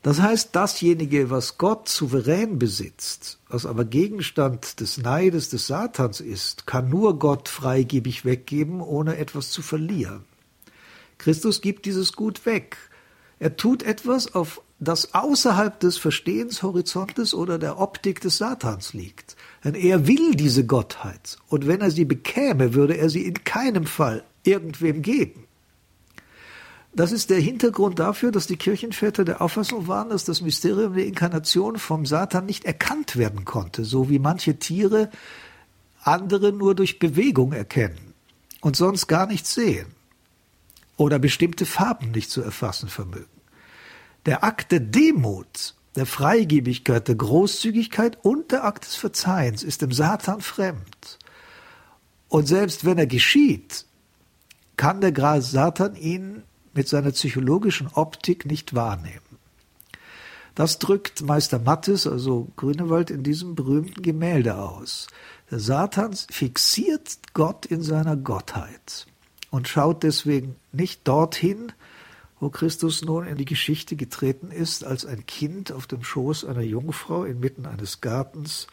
Das heißt, dasjenige, was Gott souverän besitzt, was aber Gegenstand des Neides des Satans ist, kann nur Gott freigebig weggeben, ohne etwas zu verlieren. Christus gibt dieses Gut weg. Er tut etwas, auf das außerhalb des Verstehenshorizontes oder der Optik des Satans liegt. Denn er will diese Gottheit. Und wenn er sie bekäme, würde er sie in keinem Fall irgendwem geben. Das ist der Hintergrund dafür, dass die Kirchenväter der Auffassung waren, dass das Mysterium der Inkarnation vom Satan nicht erkannt werden konnte, so wie manche Tiere andere nur durch Bewegung erkennen und sonst gar nichts sehen oder bestimmte Farben nicht zu erfassen vermögen. Der Akt der Demut der Freigebigkeit, der Großzügigkeit und der Akt des Verzeihens ist dem Satan fremd. Und selbst wenn er geschieht, kann der Satan ihn mit seiner psychologischen Optik nicht wahrnehmen. Das drückt Meister Mattes, also Grünewald, in diesem berühmten Gemälde aus. Der Satan fixiert Gott in seiner Gottheit und schaut deswegen nicht dorthin, wo Christus nun in die Geschichte getreten ist, als ein Kind auf dem Schoß einer Jungfrau inmitten eines Gartens,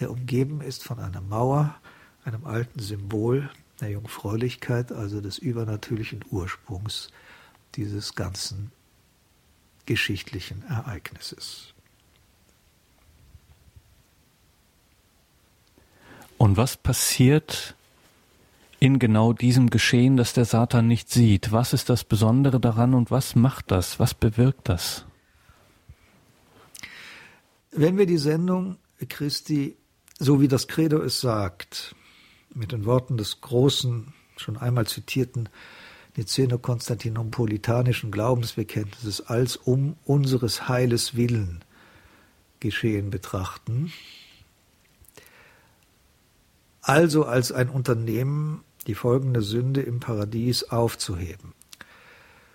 der umgeben ist von einer Mauer, einem alten Symbol der Jungfräulichkeit, also des übernatürlichen Ursprungs dieses ganzen geschichtlichen Ereignisses. Und was passiert in genau diesem Geschehen, das der Satan nicht sieht? Was ist das Besondere daran und was macht das? Was bewirkt das? Wenn wir die Sendung Christi, so wie das Credo es sagt, mit den Worten des großen, schon einmal zitierten Niceno-Konstantinopolitanischen Glaubensbekenntnisses als um unseres Heiles willen geschehen betrachten, also als ein Unternehmen, die folgende Sünde im Paradies aufzuheben.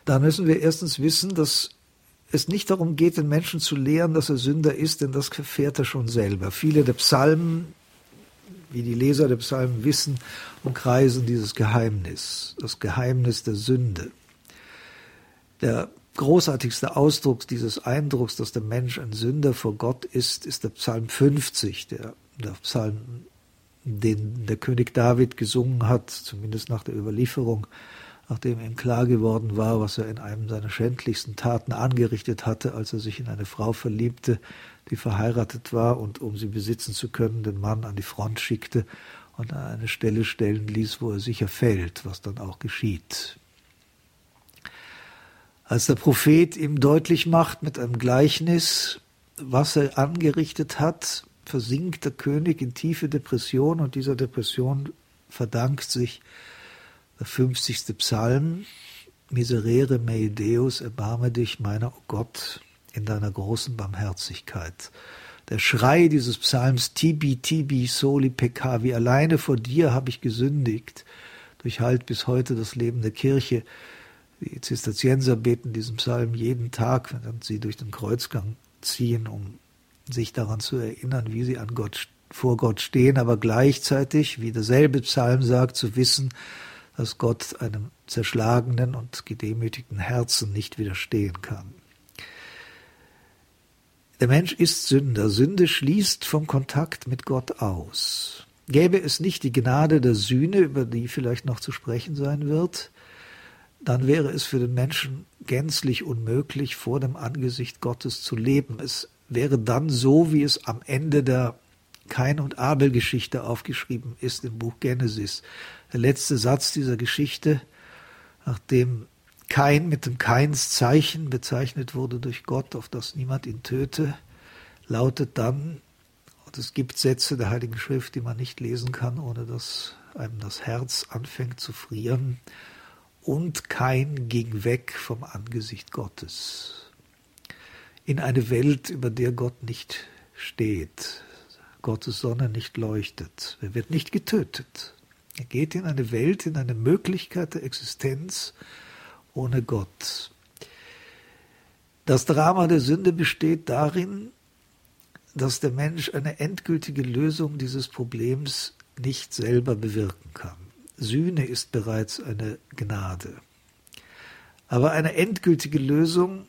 Da müssen wir erstens wissen, dass es nicht darum geht, den Menschen zu lehren, dass er Sünder ist, denn das erfährt er schon selber. Viele der Psalmen, wie die Leser der Psalmen wissen, umkreisen dieses Geheimnis, das Geheimnis der Sünde. Der großartigste Ausdruck dieses Eindrucks, dass der Mensch ein Sünder vor Gott ist, ist der Psalm 50, der, der Psalm, den der König David gesungen hat, zumindest nach der Überlieferung, nachdem ihm klar geworden war, was er in einem seiner schändlichsten Taten angerichtet hatte, als er sich in eine Frau verliebte, die verheiratet war und um sie besitzen zu können, den Mann an die Front schickte und an eine Stelle stellen ließ, wo er sicher fällt, was dann auch geschieht. Als der Prophet ihm deutlich macht mit einem Gleichnis, was er angerichtet hat, versinkt der König in tiefe Depression und dieser Depression verdankt sich der 50. Psalm, Miserere mei Deus, erbarme dich, meiner oh Gott, in deiner großen Barmherzigkeit. Der Schrei dieses Psalms, Tibi, Tibi, Soli, Peccavi, alleine vor dir habe ich gesündigt, durchhalt bis heute das Leben der Kirche. Die Zisterzienser beten diesen Psalm jeden Tag, wenn sie durch den Kreuzgang ziehen, um sich daran zu erinnern, wie sie an Gott, vor Gott stehen, aber gleichzeitig, wie derselbe Psalm sagt, zu wissen, dass Gott einem zerschlagenen und gedemütigten Herzen nicht widerstehen kann. Der Mensch ist Sünder. Sünde schließt vom Kontakt mit Gott aus. Gäbe es nicht die Gnade der Sühne, über die vielleicht noch zu sprechen sein wird, dann wäre es für den Menschen gänzlich unmöglich, vor dem Angesicht Gottes zu leben. Es wäre dann so, wie es am Ende der Kain und Abel Geschichte aufgeschrieben ist im Buch Genesis. Der letzte Satz dieser Geschichte, nachdem Kain mit dem Kainszeichen bezeichnet wurde durch Gott, auf das niemand ihn töte, lautet dann, und es gibt Sätze der Heiligen Schrift, die man nicht lesen kann, ohne dass einem das Herz anfängt zu frieren, und Kain ging weg vom Angesicht Gottes in eine Welt, über der Gott nicht steht, Gottes Sonne nicht leuchtet. Er wird nicht getötet. Er geht in eine Welt, in eine Möglichkeit der Existenz ohne Gott. Das Drama der Sünde besteht darin, dass der Mensch eine endgültige Lösung dieses Problems nicht selber bewirken kann. Sühne ist bereits eine Gnade. Aber eine endgültige Lösung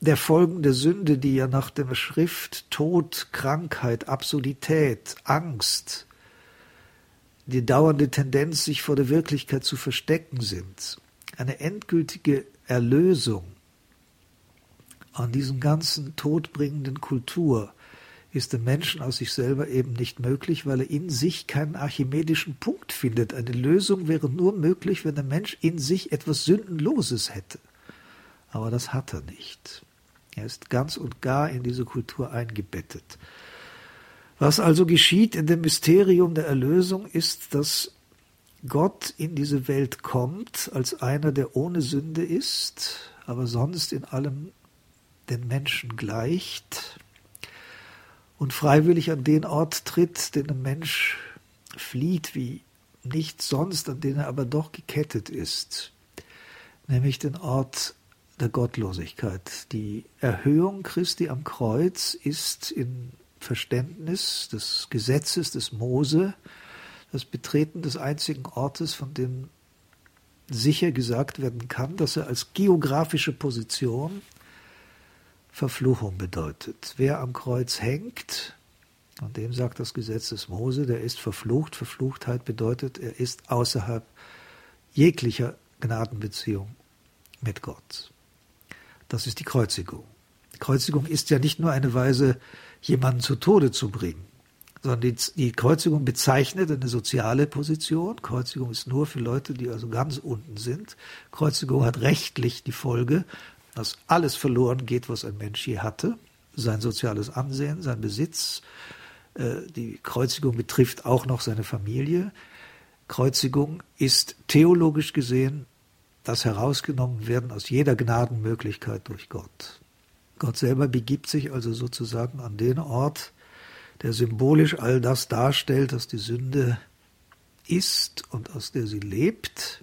der Folgen der Sünde, die ja nach der Schrift Tod, Krankheit, Absurdität, Angst, die dauernde Tendenz, sich vor der Wirklichkeit zu verstecken sind, eine endgültige Erlösung an diesem ganzen todbringenden Kultur ist dem Menschen aus sich selber eben nicht möglich, weil er in sich keinen archimedischen Punkt findet. Eine Lösung wäre nur möglich, wenn der Mensch in sich etwas Sündenloses hätte. Aber das hat er nicht. Er ist ganz und gar in diese Kultur eingebettet. Was also geschieht in dem Mysterium der Erlösung ist, dass Gott in diese Welt kommt als einer, der ohne Sünde ist, aber sonst in allem den Menschen gleicht und freiwillig an den Ort tritt, den ein Mensch flieht wie nichts sonst, an den er aber doch gekettet ist, nämlich den Ort der Gottlosigkeit. Die Erhöhung Christi am Kreuz ist in Verständnis des Gesetzes des Mose das Betreten des einzigen Ortes, von dem sicher gesagt werden kann, dass er als geografische Position Verfluchung bedeutet. Wer am Kreuz hängt, und dem sagt das Gesetz des Mose, der ist verflucht. Verfluchtheit bedeutet, er ist außerhalb jeglicher Gnadenbeziehung mit Gott. Das ist die Kreuzigung. Die Kreuzigung ist ja nicht nur eine Weise, jemanden zu Tode zu bringen, sondern die, die Kreuzigung bezeichnet eine soziale Position. Kreuzigung ist nur für Leute, die also ganz unten sind. Kreuzigung hat rechtlich die Folge, dass alles verloren geht, was ein Mensch je hatte. Sein soziales Ansehen, sein Besitz. Äh, die Kreuzigung betrifft auch noch seine Familie. Kreuzigung ist theologisch gesehen das herausgenommen werden aus jeder Gnadenmöglichkeit durch Gott. Gott selber begibt sich also sozusagen an den Ort, der symbolisch all das darstellt, was die Sünde ist und aus der sie lebt.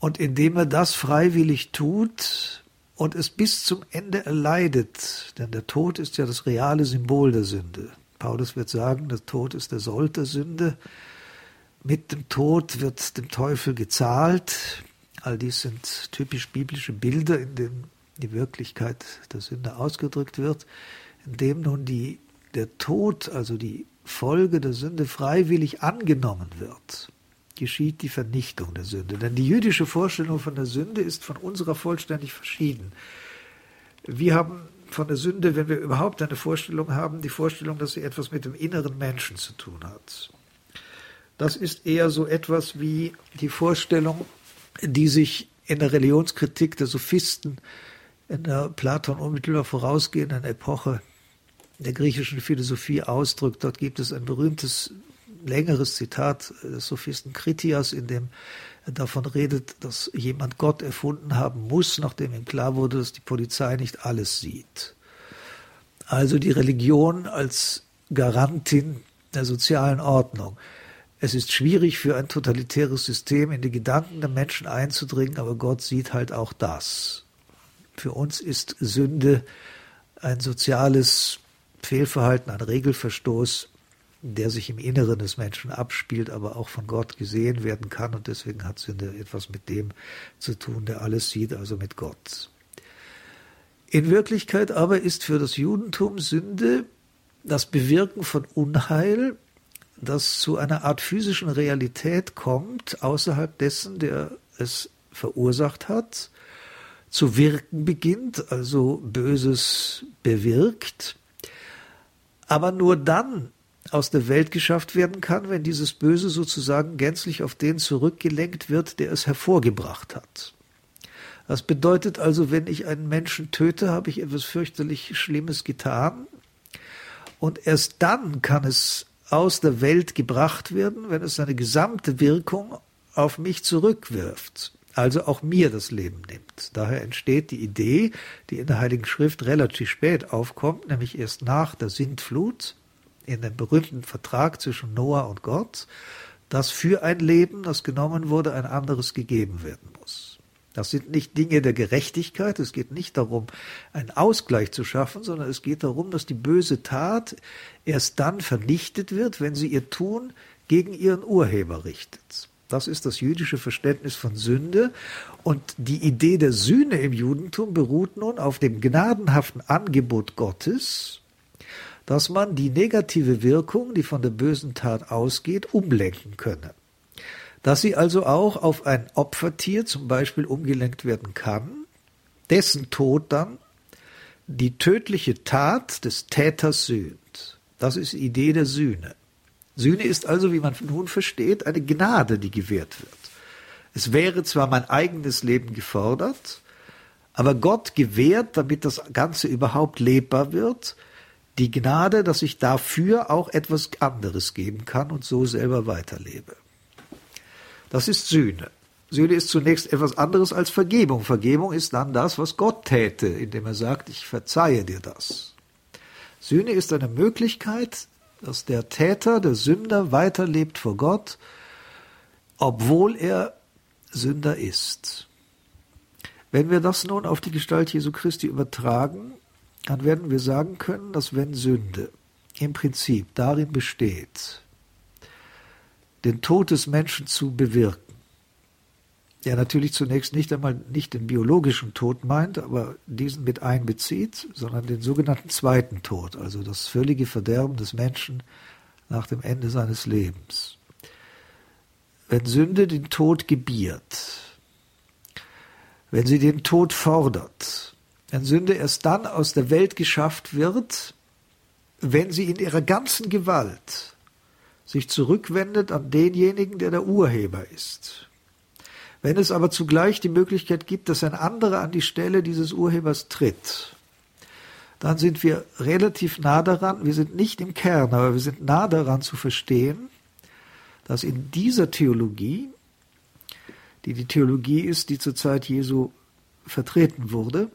Und indem er das freiwillig tut und es bis zum Ende erleidet, denn der Tod ist ja das reale Symbol der Sünde. Paulus wird sagen, der Tod ist der Sold der Sünde. Mit dem Tod wird dem Teufel gezahlt. All dies sind typisch biblische Bilder, in denen die Wirklichkeit der Sünde ausgedrückt wird, indem nun die, der Tod, also die Folge der Sünde freiwillig angenommen wird, geschieht die Vernichtung der Sünde. Denn die jüdische Vorstellung von der Sünde ist von unserer vollständig verschieden. Wir haben von der Sünde, wenn wir überhaupt eine Vorstellung haben, die Vorstellung, dass sie etwas mit dem inneren Menschen zu tun hat. Das ist eher so etwas wie die Vorstellung, die sich in der Religionskritik der Sophisten in der Platon unmittelbar vorausgehenden Epoche der griechischen Philosophie ausdrückt. Dort gibt es ein berühmtes, längeres Zitat des Sophisten Kritias, in dem er davon redet, dass jemand Gott erfunden haben muss, nachdem ihm klar wurde, dass die Polizei nicht alles sieht. Also die Religion als Garantin der sozialen Ordnung. Es ist schwierig für ein totalitäres System in die Gedanken der Menschen einzudringen, aber Gott sieht halt auch das. Für uns ist Sünde ein soziales Fehlverhalten, ein Regelverstoß, der sich im Inneren des Menschen abspielt, aber auch von Gott gesehen werden kann. Und deswegen hat Sünde etwas mit dem zu tun, der alles sieht, also mit Gott. In Wirklichkeit aber ist für das Judentum Sünde das Bewirken von Unheil, das zu einer Art physischen Realität kommt, außerhalb dessen, der es verursacht hat, zu wirken beginnt, also Böses bewirkt, aber nur dann aus der Welt geschafft werden kann, wenn dieses Böse sozusagen gänzlich auf den zurückgelenkt wird, der es hervorgebracht hat. Das bedeutet also, wenn ich einen Menschen töte, habe ich etwas fürchterlich Schlimmes getan. Und erst dann kann es aus der Welt gebracht werden, wenn es seine gesamte Wirkung auf mich zurückwirft also auch mir das Leben nimmt. Daher entsteht die Idee, die in der Heiligen Schrift relativ spät aufkommt, nämlich erst nach der Sintflut, in dem berühmten Vertrag zwischen Noah und Gott, dass für ein Leben, das genommen wurde, ein anderes gegeben werden muss. Das sind nicht Dinge der Gerechtigkeit, es geht nicht darum, einen Ausgleich zu schaffen, sondern es geht darum, dass die böse Tat erst dann vernichtet wird, wenn sie ihr Tun gegen ihren Urheber richtet. Das ist das jüdische Verständnis von Sünde. Und die Idee der Sühne im Judentum beruht nun auf dem gnadenhaften Angebot Gottes, dass man die negative Wirkung, die von der bösen Tat ausgeht, umlenken könne. Dass sie also auch auf ein Opfertier zum Beispiel umgelenkt werden kann, dessen Tod dann die tödliche Tat des Täters sühnt. Das ist die Idee der Sühne. Sühne ist also, wie man nun versteht, eine Gnade, die gewährt wird. Es wäre zwar mein eigenes Leben gefordert, aber Gott gewährt, damit das Ganze überhaupt lebbar wird, die Gnade, dass ich dafür auch etwas anderes geben kann und so selber weiterlebe. Das ist Sühne. Sühne ist zunächst etwas anderes als Vergebung. Vergebung ist dann das, was Gott täte, indem er sagt, ich verzeihe dir das. Sühne ist eine Möglichkeit, dass der Täter, der Sünder weiterlebt vor Gott, obwohl er Sünder ist. Wenn wir das nun auf die Gestalt Jesu Christi übertragen, dann werden wir sagen können, dass wenn Sünde im Prinzip darin besteht, den Tod des Menschen zu bewirken, der natürlich zunächst nicht einmal nicht den biologischen Tod meint, aber diesen mit einbezieht, sondern den sogenannten zweiten Tod, also das völlige Verderben des Menschen nach dem Ende seines Lebens. Wenn Sünde den Tod gebiert, wenn sie den Tod fordert, wenn Sünde erst dann aus der Welt geschafft wird, wenn sie in ihrer ganzen Gewalt sich zurückwendet an denjenigen, der der Urheber ist. Wenn es aber zugleich die Möglichkeit gibt, dass ein anderer an die Stelle dieses Urhebers tritt, dann sind wir relativ nah daran, wir sind nicht im Kern, aber wir sind nah daran zu verstehen, dass in dieser Theologie, die die Theologie ist, die zur Zeit Jesu vertreten wurde,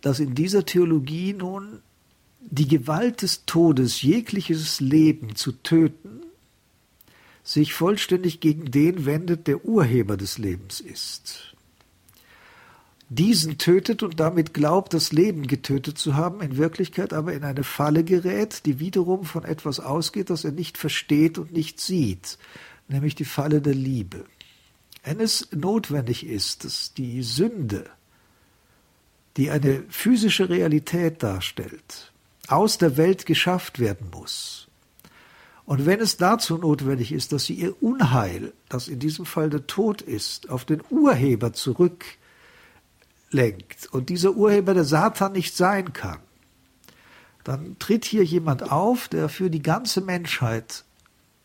dass in dieser Theologie nun die Gewalt des Todes, jegliches Leben zu töten, sich vollständig gegen den wendet, der Urheber des Lebens ist. Diesen tötet und damit glaubt, das Leben getötet zu haben, in Wirklichkeit aber in eine Falle gerät, die wiederum von etwas ausgeht, das er nicht versteht und nicht sieht, nämlich die Falle der Liebe. Wenn es notwendig ist, dass die Sünde, die eine physische Realität darstellt, aus der Welt geschafft werden muss. Und wenn es dazu notwendig ist, dass sie ihr Unheil, das in diesem Fall der Tod ist, auf den Urheber zurücklenkt und dieser Urheber der Satan nicht sein kann, dann tritt hier jemand auf, der für die ganze Menschheit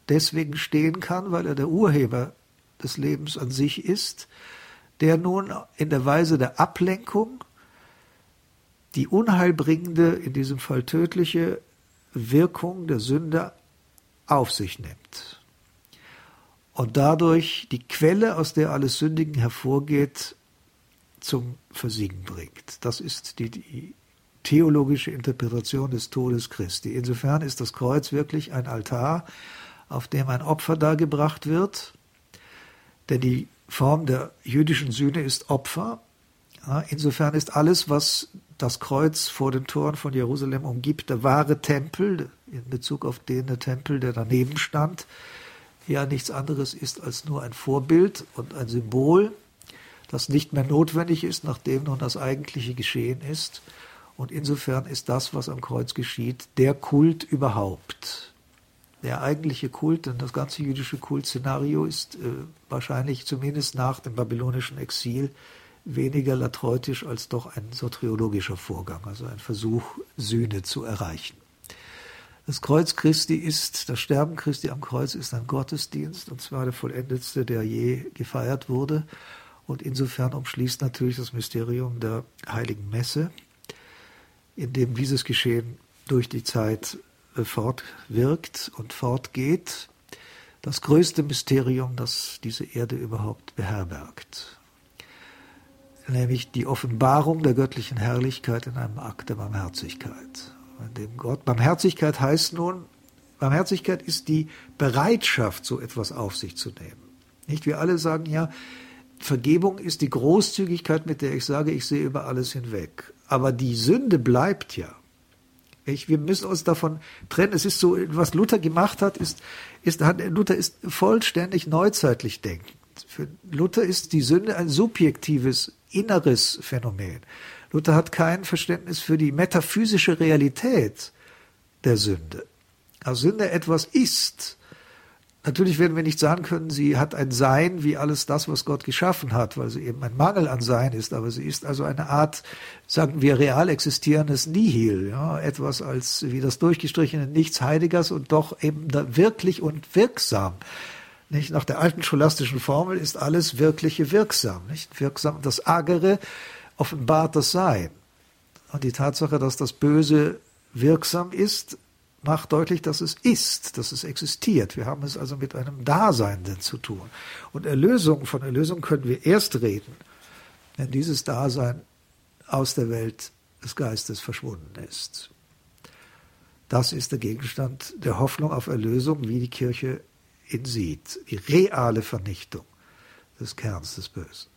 deswegen stehen kann, weil er der Urheber des Lebens an sich ist, der nun in der Weise der Ablenkung die unheilbringende, in diesem Fall tödliche Wirkung der Sünde auf sich nimmt und dadurch die Quelle, aus der alles Sündigen hervorgeht, zum Versiegen bringt. Das ist die, die theologische Interpretation des Todes Christi. Insofern ist das Kreuz wirklich ein Altar, auf dem ein Opfer dargebracht wird, denn die Form der jüdischen Sühne ist Opfer. Insofern ist alles, was das Kreuz vor den Toren von Jerusalem umgibt, der wahre Tempel, in Bezug auf den Tempel, der daneben stand, ja nichts anderes ist als nur ein Vorbild und ein Symbol, das nicht mehr notwendig ist, nachdem nun das eigentliche geschehen ist. Und insofern ist das, was am Kreuz geschieht, der Kult überhaupt. Der eigentliche Kult, denn das ganze jüdische Kultszenario ist äh, wahrscheinlich zumindest nach dem babylonischen Exil weniger latreutisch als doch ein soteriologischer Vorgang, also ein Versuch, Sühne zu erreichen. Das Kreuz Christi ist, das Sterben Christi am Kreuz ist ein Gottesdienst, und zwar der vollendetste, der je gefeiert wurde. Und insofern umschließt natürlich das Mysterium der heiligen Messe, in dem dieses Geschehen durch die Zeit äh, fortwirkt und fortgeht, das größte Mysterium, das diese Erde überhaupt beherbergt nämlich die Offenbarung der göttlichen Herrlichkeit in einem Akt der Barmherzigkeit. Dem Gott, Barmherzigkeit heißt nun, Barmherzigkeit ist die Bereitschaft, so etwas auf sich zu nehmen. Nicht? Wir alle sagen ja, Vergebung ist die Großzügigkeit, mit der ich sage, ich sehe über alles hinweg. Aber die Sünde bleibt ja. Ich, wir müssen uns davon trennen. Es ist so, was Luther gemacht hat, ist, ist Luther ist vollständig neuzeitlich denkend. Für Luther ist die Sünde ein subjektives inneres Phänomen. Luther hat kein Verständnis für die metaphysische Realität der Sünde. Also Sünde etwas ist. Natürlich werden wir nicht sagen können, sie hat ein Sein wie alles das, was Gott geschaffen hat, weil sie eben ein Mangel an Sein ist, aber sie ist also eine Art, sagen wir, real existierendes Nihil, ja, etwas als wie das durchgestrichene Nichts Heiligers und doch eben wirklich und wirksam. Nicht? Nach der alten scholastischen Formel ist alles Wirkliche wirksam. Nicht? Wirksam, das Agere offenbart das Sein. Und die Tatsache, dass das Böse wirksam ist, macht deutlich, dass es ist, dass es existiert. Wir haben es also mit einem Daseinenden zu tun. Und Erlösung, von Erlösung können wir erst reden, wenn dieses Dasein aus der Welt des Geistes verschwunden ist. Das ist der Gegenstand der Hoffnung auf Erlösung, wie die Kirche ihn sieht. Die reale Vernichtung des Kerns des Bösen.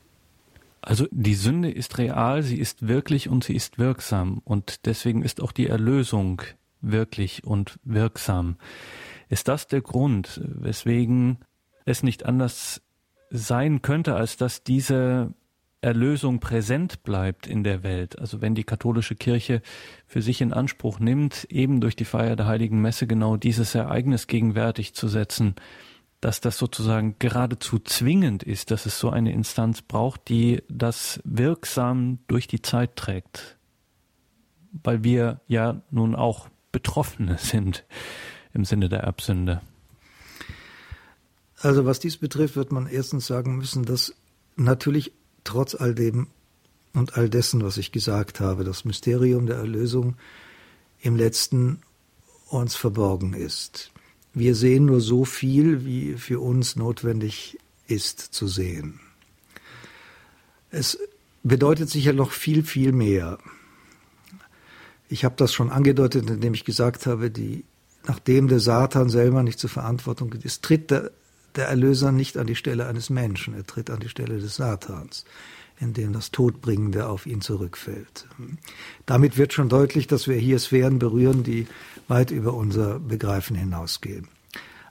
Also die Sünde ist real, sie ist wirklich und sie ist wirksam. Und deswegen ist auch die Erlösung wirklich und wirksam. Ist das der Grund, weswegen es nicht anders sein könnte, als dass diese Erlösung präsent bleibt in der Welt. Also wenn die katholische Kirche für sich in Anspruch nimmt, eben durch die Feier der heiligen Messe genau dieses Ereignis gegenwärtig zu setzen, dass das sozusagen geradezu zwingend ist, dass es so eine Instanz braucht, die das wirksam durch die Zeit trägt. Weil wir ja nun auch Betroffene sind im Sinne der Erbsünde. Also was dies betrifft, wird man erstens sagen müssen, dass natürlich trotz all dem und all dessen, was ich gesagt habe, das Mysterium der Erlösung im letzten uns verborgen ist. Wir sehen nur so viel, wie für uns notwendig ist zu sehen. Es bedeutet sicher noch viel, viel mehr. Ich habe das schon angedeutet, indem ich gesagt habe, die, nachdem der Satan selber nicht zur Verantwortung ist, tritt der der Erlöser nicht an die Stelle eines Menschen, er tritt an die Stelle des Satans, in dem das Todbringende auf ihn zurückfällt. Damit wird schon deutlich, dass wir hier Sphären berühren, die weit über unser Begreifen hinausgehen.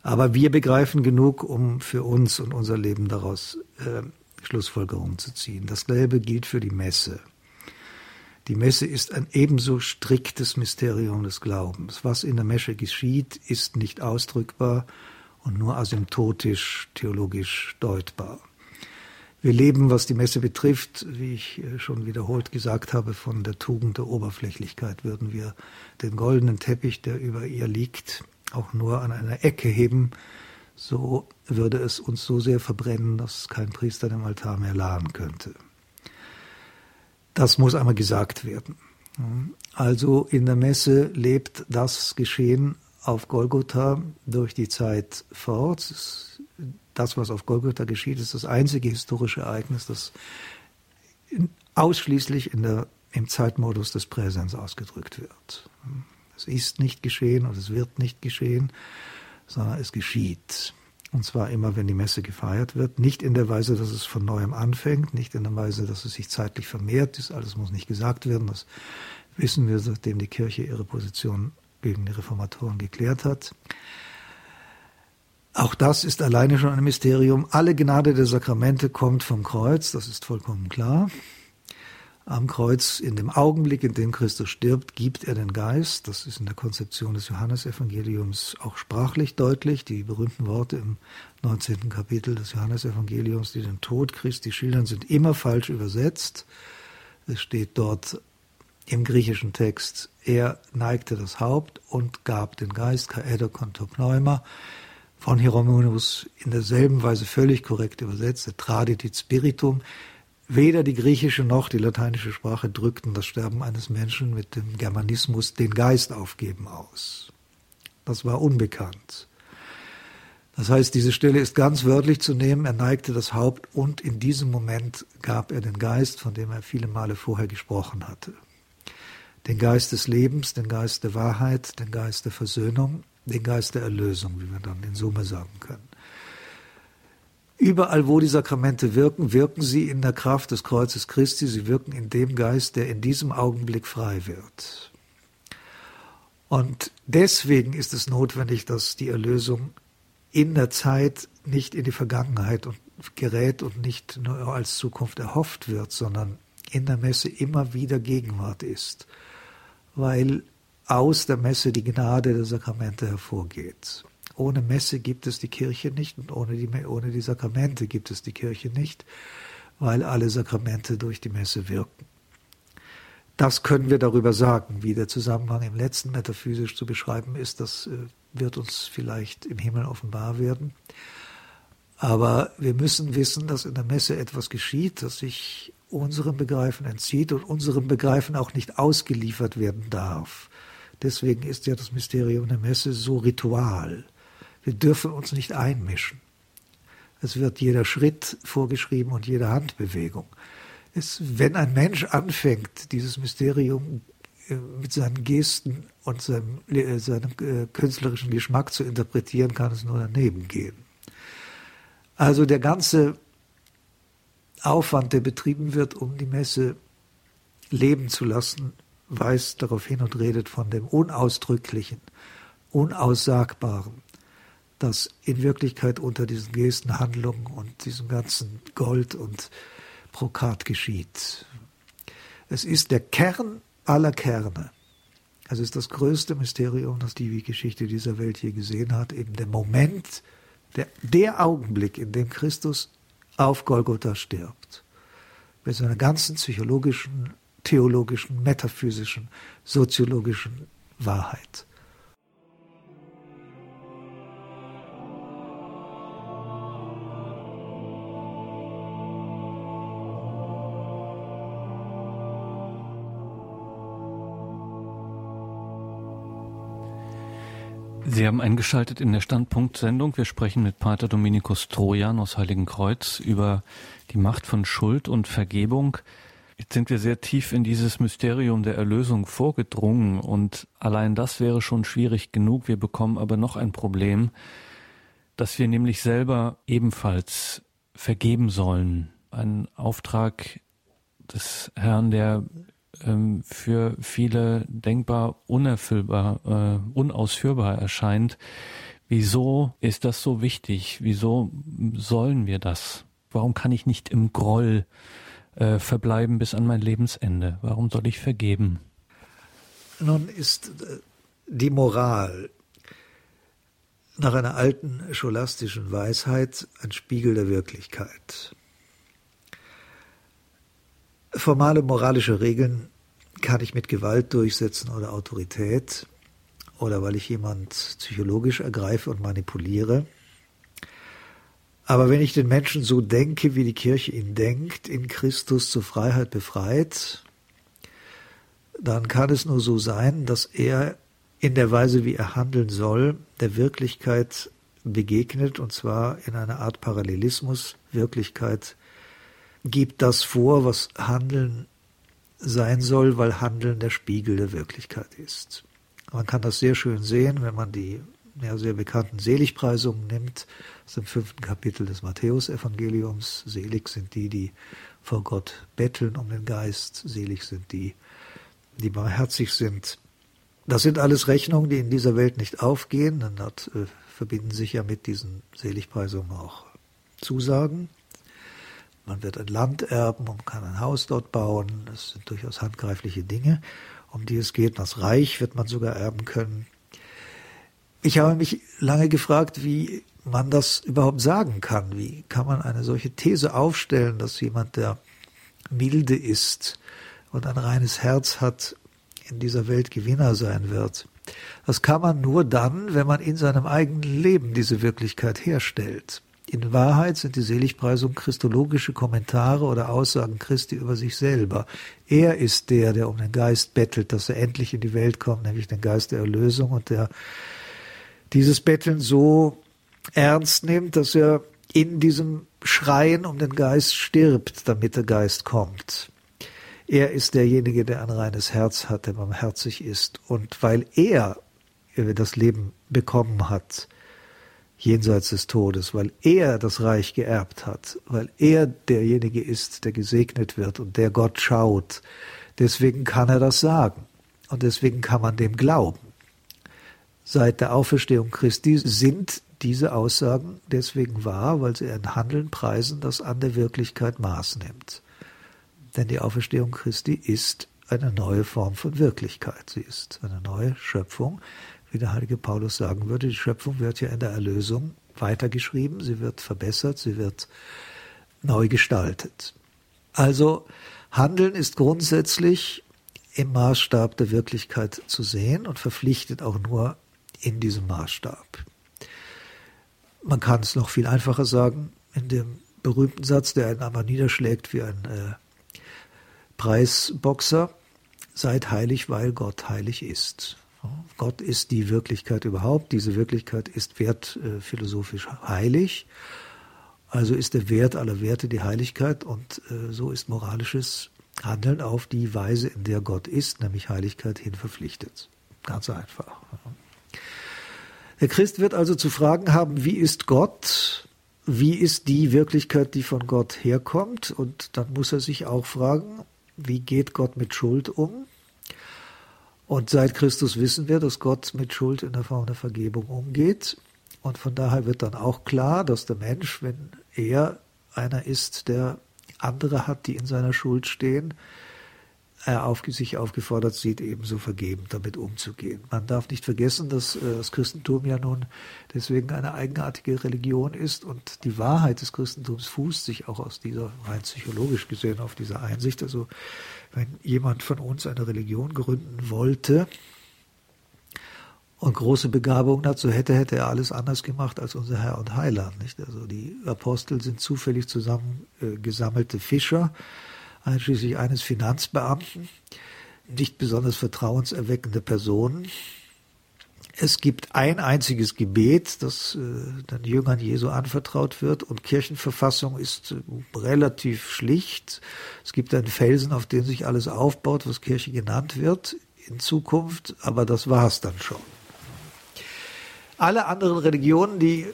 Aber wir begreifen genug, um für uns und unser Leben daraus äh, Schlussfolgerungen zu ziehen. Dasselbe gilt für die Messe. Die Messe ist ein ebenso striktes Mysterium des Glaubens. Was in der Messe geschieht, ist nicht ausdrückbar, und nur asymptotisch theologisch deutbar. Wir leben, was die Messe betrifft, wie ich äh, schon wiederholt gesagt habe, von der Tugend der Oberflächlichkeit würden wir den goldenen Teppich, der über ihr liegt, auch nur an einer Ecke heben, so würde es uns so sehr verbrennen, dass kein Priester dem Altar mehr laden könnte. Das muss einmal gesagt werden. Also in der Messe lebt das Geschehen auf Golgotha durch die Zeit fort. Das, was auf Golgotha geschieht, ist das einzige historische Ereignis, das ausschließlich in der, im Zeitmodus des Präsens ausgedrückt wird. Es ist nicht geschehen und es wird nicht geschehen, sondern es geschieht. Und zwar immer, wenn die Messe gefeiert wird. Nicht in der Weise, dass es von neuem anfängt, nicht in der Weise, dass es sich zeitlich vermehrt ist. Alles muss nicht gesagt werden. Das wissen wir, seitdem die Kirche ihre Position gegen die Reformatoren geklärt hat. Auch das ist alleine schon ein Mysterium. Alle Gnade der Sakramente kommt vom Kreuz, das ist vollkommen klar. Am Kreuz, in dem Augenblick, in dem Christus stirbt, gibt er den Geist. Das ist in der Konzeption des Johannesevangeliums auch sprachlich deutlich. Die berühmten Worte im 19. Kapitel des Johannesevangeliums, die den Tod Christi schildern, sind immer falsch übersetzt. Es steht dort im griechischen Text, er neigte das Haupt und gab den Geist, Kaedo Kontopneuma, von Hieronymus in derselben Weise völlig korrekt übersetzt, er tradit spiritum. Weder die griechische noch die lateinische Sprache drückten das Sterben eines Menschen mit dem Germanismus den Geist aufgeben aus. Das war unbekannt. Das heißt, diese Stelle ist ganz wörtlich zu nehmen. Er neigte das Haupt und in diesem Moment gab er den Geist, von dem er viele Male vorher gesprochen hatte den Geist des Lebens, den Geist der Wahrheit, den Geist der Versöhnung, den Geist der Erlösung, wie wir dann in Summe sagen können. Überall, wo die Sakramente wirken, wirken sie in der Kraft des Kreuzes Christi, sie wirken in dem Geist, der in diesem Augenblick frei wird. Und deswegen ist es notwendig, dass die Erlösung in der Zeit nicht in die Vergangenheit gerät und nicht nur als Zukunft erhofft wird, sondern in der Messe immer wieder Gegenwart ist weil aus der Messe die Gnade der Sakramente hervorgeht. Ohne Messe gibt es die Kirche nicht und ohne die, ohne die Sakramente gibt es die Kirche nicht, weil alle Sakramente durch die Messe wirken. Das können wir darüber sagen. Wie der Zusammenhang im letzten metaphysisch zu beschreiben ist, das äh, wird uns vielleicht im Himmel offenbar werden. Aber wir müssen wissen, dass in der Messe etwas geschieht, das sich unserem Begreifen entzieht und unserem Begreifen auch nicht ausgeliefert werden darf. Deswegen ist ja das Mysterium der Messe so ritual. Wir dürfen uns nicht einmischen. Es wird jeder Schritt vorgeschrieben und jede Handbewegung. Es, wenn ein Mensch anfängt, dieses Mysterium äh, mit seinen Gesten und seinem, äh, seinem äh, künstlerischen Geschmack zu interpretieren, kann es nur daneben gehen. Also der ganze Aufwand, der betrieben wird, um die Messe leben zu lassen, weist darauf hin und redet von dem Unausdrücklichen, Unaussagbaren, das in Wirklichkeit unter diesen Gesten, Handlungen und diesem ganzen Gold und Brokat geschieht. Es ist der Kern aller Kerne. Es ist das größte Mysterium, das die Geschichte dieser Welt je gesehen hat, eben der Moment, der, der Augenblick, in dem Christus auf Golgotha stirbt. Mit seiner ganzen psychologischen, theologischen, metaphysischen, soziologischen Wahrheit. Sie haben eingeschaltet in der Standpunktsendung. Wir sprechen mit Pater Dominikus Trojan aus Heiligenkreuz über die Macht von Schuld und Vergebung. Jetzt sind wir sehr tief in dieses Mysterium der Erlösung vorgedrungen und allein das wäre schon schwierig genug. Wir bekommen aber noch ein Problem, dass wir nämlich selber ebenfalls vergeben sollen. Ein Auftrag des Herrn, der ähm, für viele denkbar unerfüllbar, äh, unausführbar erscheint. Wieso ist das so wichtig? Wieso sollen wir das? Warum kann ich nicht im Groll äh, verbleiben bis an mein Lebensende? Warum soll ich vergeben? Nun ist äh, die Moral nach einer alten scholastischen Weisheit ein Spiegel der Wirklichkeit. Formale moralische Regeln kann ich mit Gewalt durchsetzen oder Autorität oder weil ich jemand psychologisch ergreife und manipuliere. Aber wenn ich den Menschen so denke, wie die Kirche ihn denkt, in Christus zur Freiheit befreit, dann kann es nur so sein, dass er in der Weise, wie er handeln soll, der Wirklichkeit begegnet, und zwar in einer Art Parallelismus. Wirklichkeit gibt das vor, was Handeln sein soll, weil Handeln der Spiegel der Wirklichkeit ist. Man kann das sehr schön sehen, wenn man die ja, sehr bekannten Seligpreisungen nimmt, aus dem fünften Kapitel des Matthäusevangeliums. Selig sind die, die vor Gott betteln um den Geist. Selig sind die, die barmherzig sind. Das sind alles Rechnungen, die in dieser Welt nicht aufgehen. Dann hat, äh, verbinden sich ja mit diesen Seligpreisungen auch Zusagen. Man wird ein Land erben und kann ein Haus dort bauen. Das sind durchaus handgreifliche Dinge, um die es geht. Das Reich wird man sogar erben können. Ich habe mich lange gefragt, wie man das überhaupt sagen kann. Wie kann man eine solche These aufstellen, dass jemand, der milde ist und ein reines Herz hat, in dieser Welt Gewinner sein wird? Das kann man nur dann, wenn man in seinem eigenen Leben diese Wirklichkeit herstellt. In Wahrheit sind die Seligpreisungen christologische Kommentare oder Aussagen Christi über sich selber. Er ist der, der um den Geist bettelt, dass er endlich in die Welt kommt, nämlich den Geist der Erlösung und der dieses Betteln so ernst nimmt, dass er in diesem Schreien um den Geist stirbt, damit der Geist kommt. Er ist derjenige, der ein reines Herz hat, der barmherzig ist. Und weil er das Leben bekommen hat, jenseits des Todes, weil er das Reich geerbt hat, weil er derjenige ist, der gesegnet wird und der Gott schaut. Deswegen kann er das sagen und deswegen kann man dem glauben. Seit der Auferstehung Christi sind diese Aussagen deswegen wahr, weil sie ein Handeln preisen, das an der Wirklichkeit Maß nimmt. Denn die Auferstehung Christi ist eine neue Form von Wirklichkeit. Sie ist eine neue Schöpfung, wie der heilige Paulus sagen würde, die Schöpfung wird ja in der Erlösung weitergeschrieben, sie wird verbessert, sie wird neu gestaltet. Also Handeln ist grundsätzlich im Maßstab der Wirklichkeit zu sehen und verpflichtet auch nur in diesem Maßstab. Man kann es noch viel einfacher sagen, in dem berühmten Satz, der einen aber niederschlägt wie ein äh, Preisboxer, seid heilig, weil Gott heilig ist. Gott ist die Wirklichkeit überhaupt. Diese Wirklichkeit ist wertphilosophisch heilig. Also ist der Wert aller Werte die Heiligkeit und äh, so ist moralisches Handeln auf die Weise, in der Gott ist, nämlich Heiligkeit hin verpflichtet. Ganz einfach. Der Christ wird also zu fragen haben, wie ist Gott? Wie ist die Wirklichkeit, die von Gott herkommt? Und dann muss er sich auch fragen, wie geht Gott mit Schuld um? Und seit Christus wissen wir, dass Gott mit Schuld in der Form der Vergebung umgeht. Und von daher wird dann auch klar, dass der Mensch, wenn er einer ist, der andere hat, die in seiner Schuld stehen, auf, sich aufgefordert sieht, ebenso vergebend damit umzugehen. Man darf nicht vergessen, dass äh, das Christentum ja nun deswegen eine eigenartige Religion ist und die Wahrheit des Christentums fußt sich auch aus dieser, rein psychologisch gesehen, auf dieser Einsicht. Also wenn jemand von uns eine Religion gründen wollte, und große Begabung so hätte, hätte er alles anders gemacht als unser Herr und Heiland. Nicht? Also die Apostel sind zufällig zusammengesammelte Fischer, einschließlich eines Finanzbeamten, nicht besonders vertrauenserweckende Personen. Es gibt ein einziges Gebet, das äh, den Jüngern Jesu anvertraut wird und Kirchenverfassung ist äh, relativ schlicht. Es gibt einen Felsen, auf dem sich alles aufbaut, was Kirche genannt wird in Zukunft, aber das war es dann schon. Alle anderen Religionen, die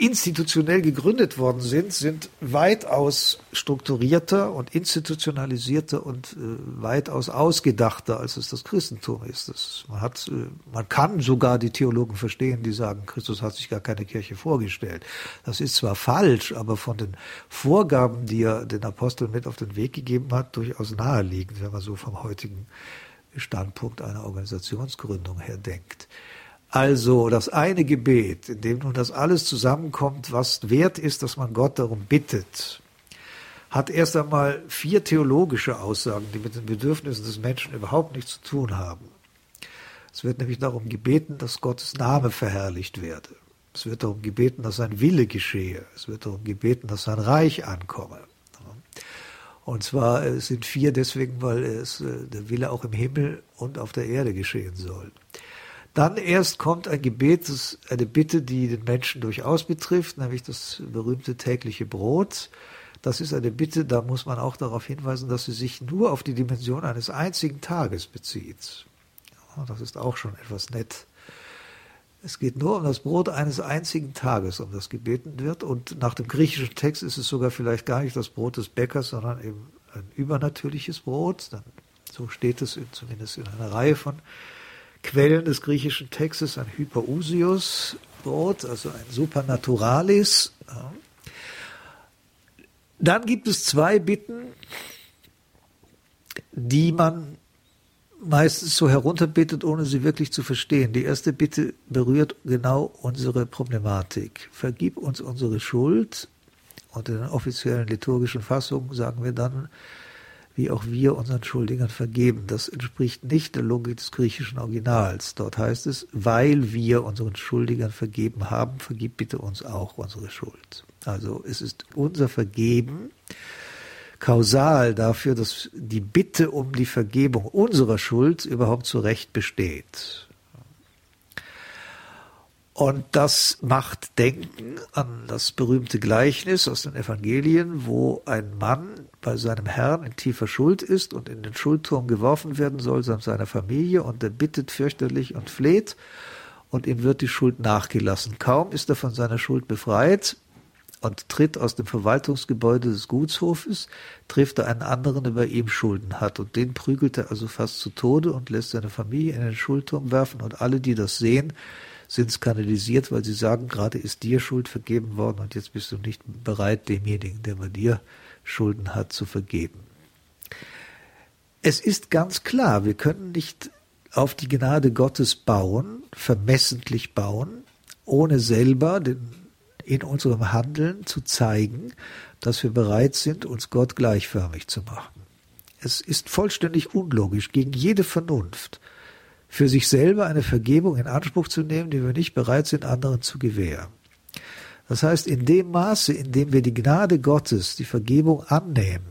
institutionell gegründet worden sind, sind weitaus strukturierter und institutionalisierter und äh, weitaus ausgedachter, als es das Christentum ist. Das, man, hat, äh, man kann sogar die Theologen verstehen, die sagen, Christus hat sich gar keine Kirche vorgestellt. Das ist zwar falsch, aber von den Vorgaben, die er den Aposteln mit auf den Weg gegeben hat, durchaus naheliegend, wenn man so vom heutigen Standpunkt einer Organisationsgründung her denkt. Also das eine Gebet, in dem nun das alles zusammenkommt, was wert ist, dass man Gott darum bittet, hat erst einmal vier theologische Aussagen, die mit den Bedürfnissen des Menschen überhaupt nichts zu tun haben. Es wird nämlich darum gebeten, dass Gottes Name verherrlicht werde. Es wird darum gebeten, dass sein Wille geschehe. Es wird darum gebeten, dass sein Reich ankomme. Und zwar es sind vier deswegen, weil es äh, der Wille auch im Himmel und auf der Erde geschehen soll. Dann erst kommt ein Gebet, eine Bitte, die den Menschen durchaus betrifft, nämlich das berühmte tägliche Brot. Das ist eine Bitte, da muss man auch darauf hinweisen, dass sie sich nur auf die Dimension eines einzigen Tages bezieht. das ist auch schon etwas nett. Es geht nur um das Brot eines einzigen Tages, um das gebeten wird. Und nach dem griechischen Text ist es sogar vielleicht gar nicht das Brot des Bäckers, sondern eben ein übernatürliches Brot. so steht es zumindest in einer Reihe von Quellen des griechischen Textes ein Hyperusius-Wort, also ein Supernaturalis. Dann gibt es zwei Bitten, die man meistens so herunterbittet, ohne sie wirklich zu verstehen. Die erste Bitte berührt genau unsere Problematik. Vergib uns unsere Schuld. Und in den offiziellen liturgischen Fassungen sagen wir dann, wie auch wir unseren Schuldigern vergeben. Das entspricht nicht der Logik des griechischen Originals. Dort heißt es, weil wir unseren Schuldigern vergeben haben, vergib bitte uns auch unsere Schuld. Also es ist unser Vergeben kausal dafür, dass die Bitte um die Vergebung unserer Schuld überhaupt zu Recht besteht. Und das macht denken an das berühmte Gleichnis aus den Evangelien, wo ein Mann bei seinem Herrn in tiefer Schuld ist und in den Schuldturm geworfen werden soll samt seiner Familie und er bittet fürchterlich und fleht und ihm wird die Schuld nachgelassen. Kaum ist er von seiner Schuld befreit und tritt aus dem Verwaltungsgebäude des Gutshofes, trifft er einen anderen, der bei ihm Schulden hat und den prügelt er also fast zu Tode und lässt seine Familie in den Schuldturm werfen und alle, die das sehen, sind skandalisiert, weil sie sagen, gerade ist dir Schuld vergeben worden und jetzt bist du nicht bereit, demjenigen, der bei dir Schulden hat, zu vergeben. Es ist ganz klar, wir können nicht auf die Gnade Gottes bauen, vermessentlich bauen, ohne selber den, in unserem Handeln zu zeigen, dass wir bereit sind, uns Gott gleichförmig zu machen. Es ist vollständig unlogisch gegen jede Vernunft, für sich selber eine Vergebung in Anspruch zu nehmen, die wir nicht bereit sind, anderen zu gewähren. Das heißt, in dem Maße, in dem wir die Gnade Gottes, die Vergebung annehmen,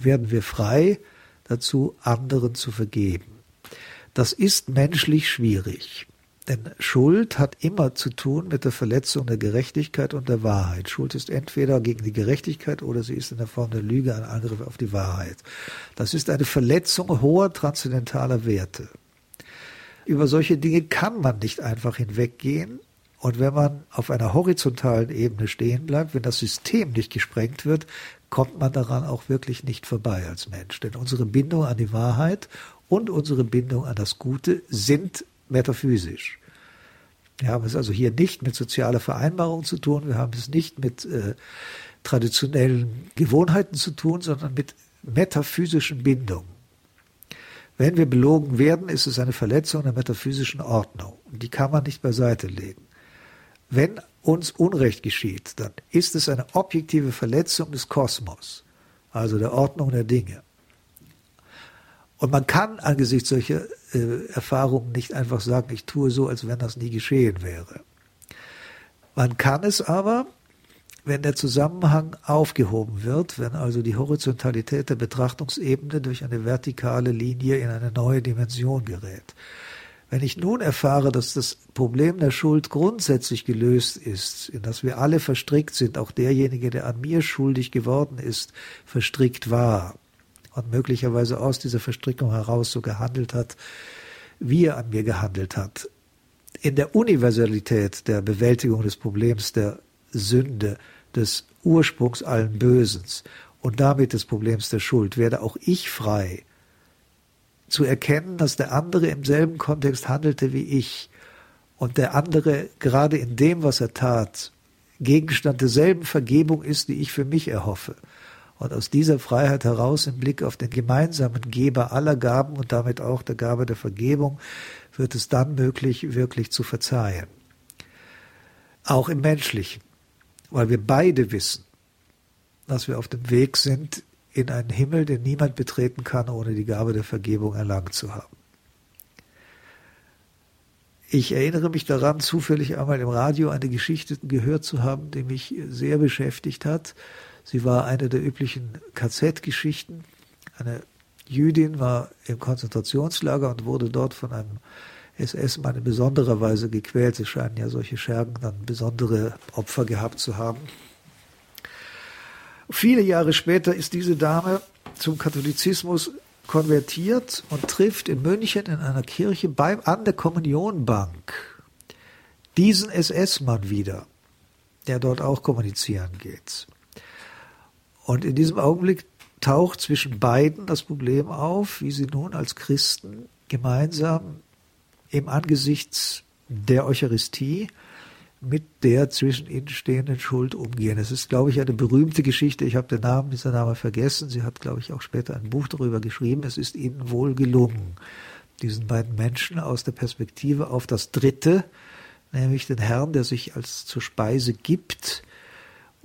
werden wir frei dazu, anderen zu vergeben. Das ist menschlich schwierig. Denn Schuld hat immer zu tun mit der Verletzung der Gerechtigkeit und der Wahrheit. Schuld ist entweder gegen die Gerechtigkeit oder sie ist in der Form der Lüge ein Angriff auf die Wahrheit. Das ist eine Verletzung hoher transzendentaler Werte. Über solche Dinge kann man nicht einfach hinweggehen. Und wenn man auf einer horizontalen Ebene stehen bleibt, wenn das System nicht gesprengt wird, kommt man daran auch wirklich nicht vorbei als Mensch. Denn unsere Bindung an die Wahrheit und unsere Bindung an das Gute sind metaphysisch. Wir haben es also hier nicht mit sozialer Vereinbarung zu tun, wir haben es nicht mit äh, traditionellen Gewohnheiten zu tun, sondern mit metaphysischen Bindungen. Wenn wir belogen werden, ist es eine Verletzung der metaphysischen Ordnung. Die kann man nicht beiseite legen. Wenn uns Unrecht geschieht, dann ist es eine objektive Verletzung des Kosmos, also der Ordnung der Dinge. Und man kann angesichts solcher äh, Erfahrungen nicht einfach sagen, ich tue so, als wenn das nie geschehen wäre. Man kann es aber, wenn der Zusammenhang aufgehoben wird, wenn also die Horizontalität der Betrachtungsebene durch eine vertikale Linie in eine neue Dimension gerät. Wenn ich nun erfahre, dass das Problem der Schuld grundsätzlich gelöst ist, in das wir alle verstrickt sind, auch derjenige, der an mir schuldig geworden ist, verstrickt war, und möglicherweise aus dieser Verstrickung heraus so gehandelt hat, wie er an mir gehandelt hat. In der Universalität der Bewältigung des Problems der Sünde, des Ursprungs allen Bösens und damit des Problems der Schuld werde auch ich frei, zu erkennen, dass der andere im selben Kontext handelte wie ich und der andere gerade in dem, was er tat, Gegenstand derselben Vergebung ist, die ich für mich erhoffe. Und aus dieser Freiheit heraus im Blick auf den gemeinsamen Geber aller Gaben und damit auch der Gabe der Vergebung wird es dann möglich, wirklich zu verzeihen. Auch im Menschlichen, weil wir beide wissen, dass wir auf dem Weg sind in einen Himmel, den niemand betreten kann, ohne die Gabe der Vergebung erlangt zu haben. Ich erinnere mich daran, zufällig einmal im Radio eine Geschichte gehört zu haben, die mich sehr beschäftigt hat. Sie war eine der üblichen KZ-Geschichten. Eine Jüdin war im Konzentrationslager und wurde dort von einem SS-Mann in besonderer Weise gequält. Es scheinen ja solche Schergen dann besondere Opfer gehabt zu haben. Viele Jahre später ist diese Dame zum Katholizismus konvertiert und trifft in München in einer Kirche beim, an der Kommunionbank diesen SS-Mann wieder, der dort auch kommunizieren geht. Und in diesem Augenblick taucht zwischen beiden das Problem auf, wie sie nun als Christen gemeinsam im Angesicht der Eucharistie mit der zwischen ihnen stehenden Schuld umgehen. Es ist, glaube ich, eine berühmte Geschichte. Ich habe den Namen dieser Name vergessen. Sie hat, glaube ich, auch später ein Buch darüber geschrieben. Es ist ihnen wohl gelungen, diesen beiden Menschen aus der Perspektive auf das Dritte, nämlich den Herrn, der sich als zur Speise gibt,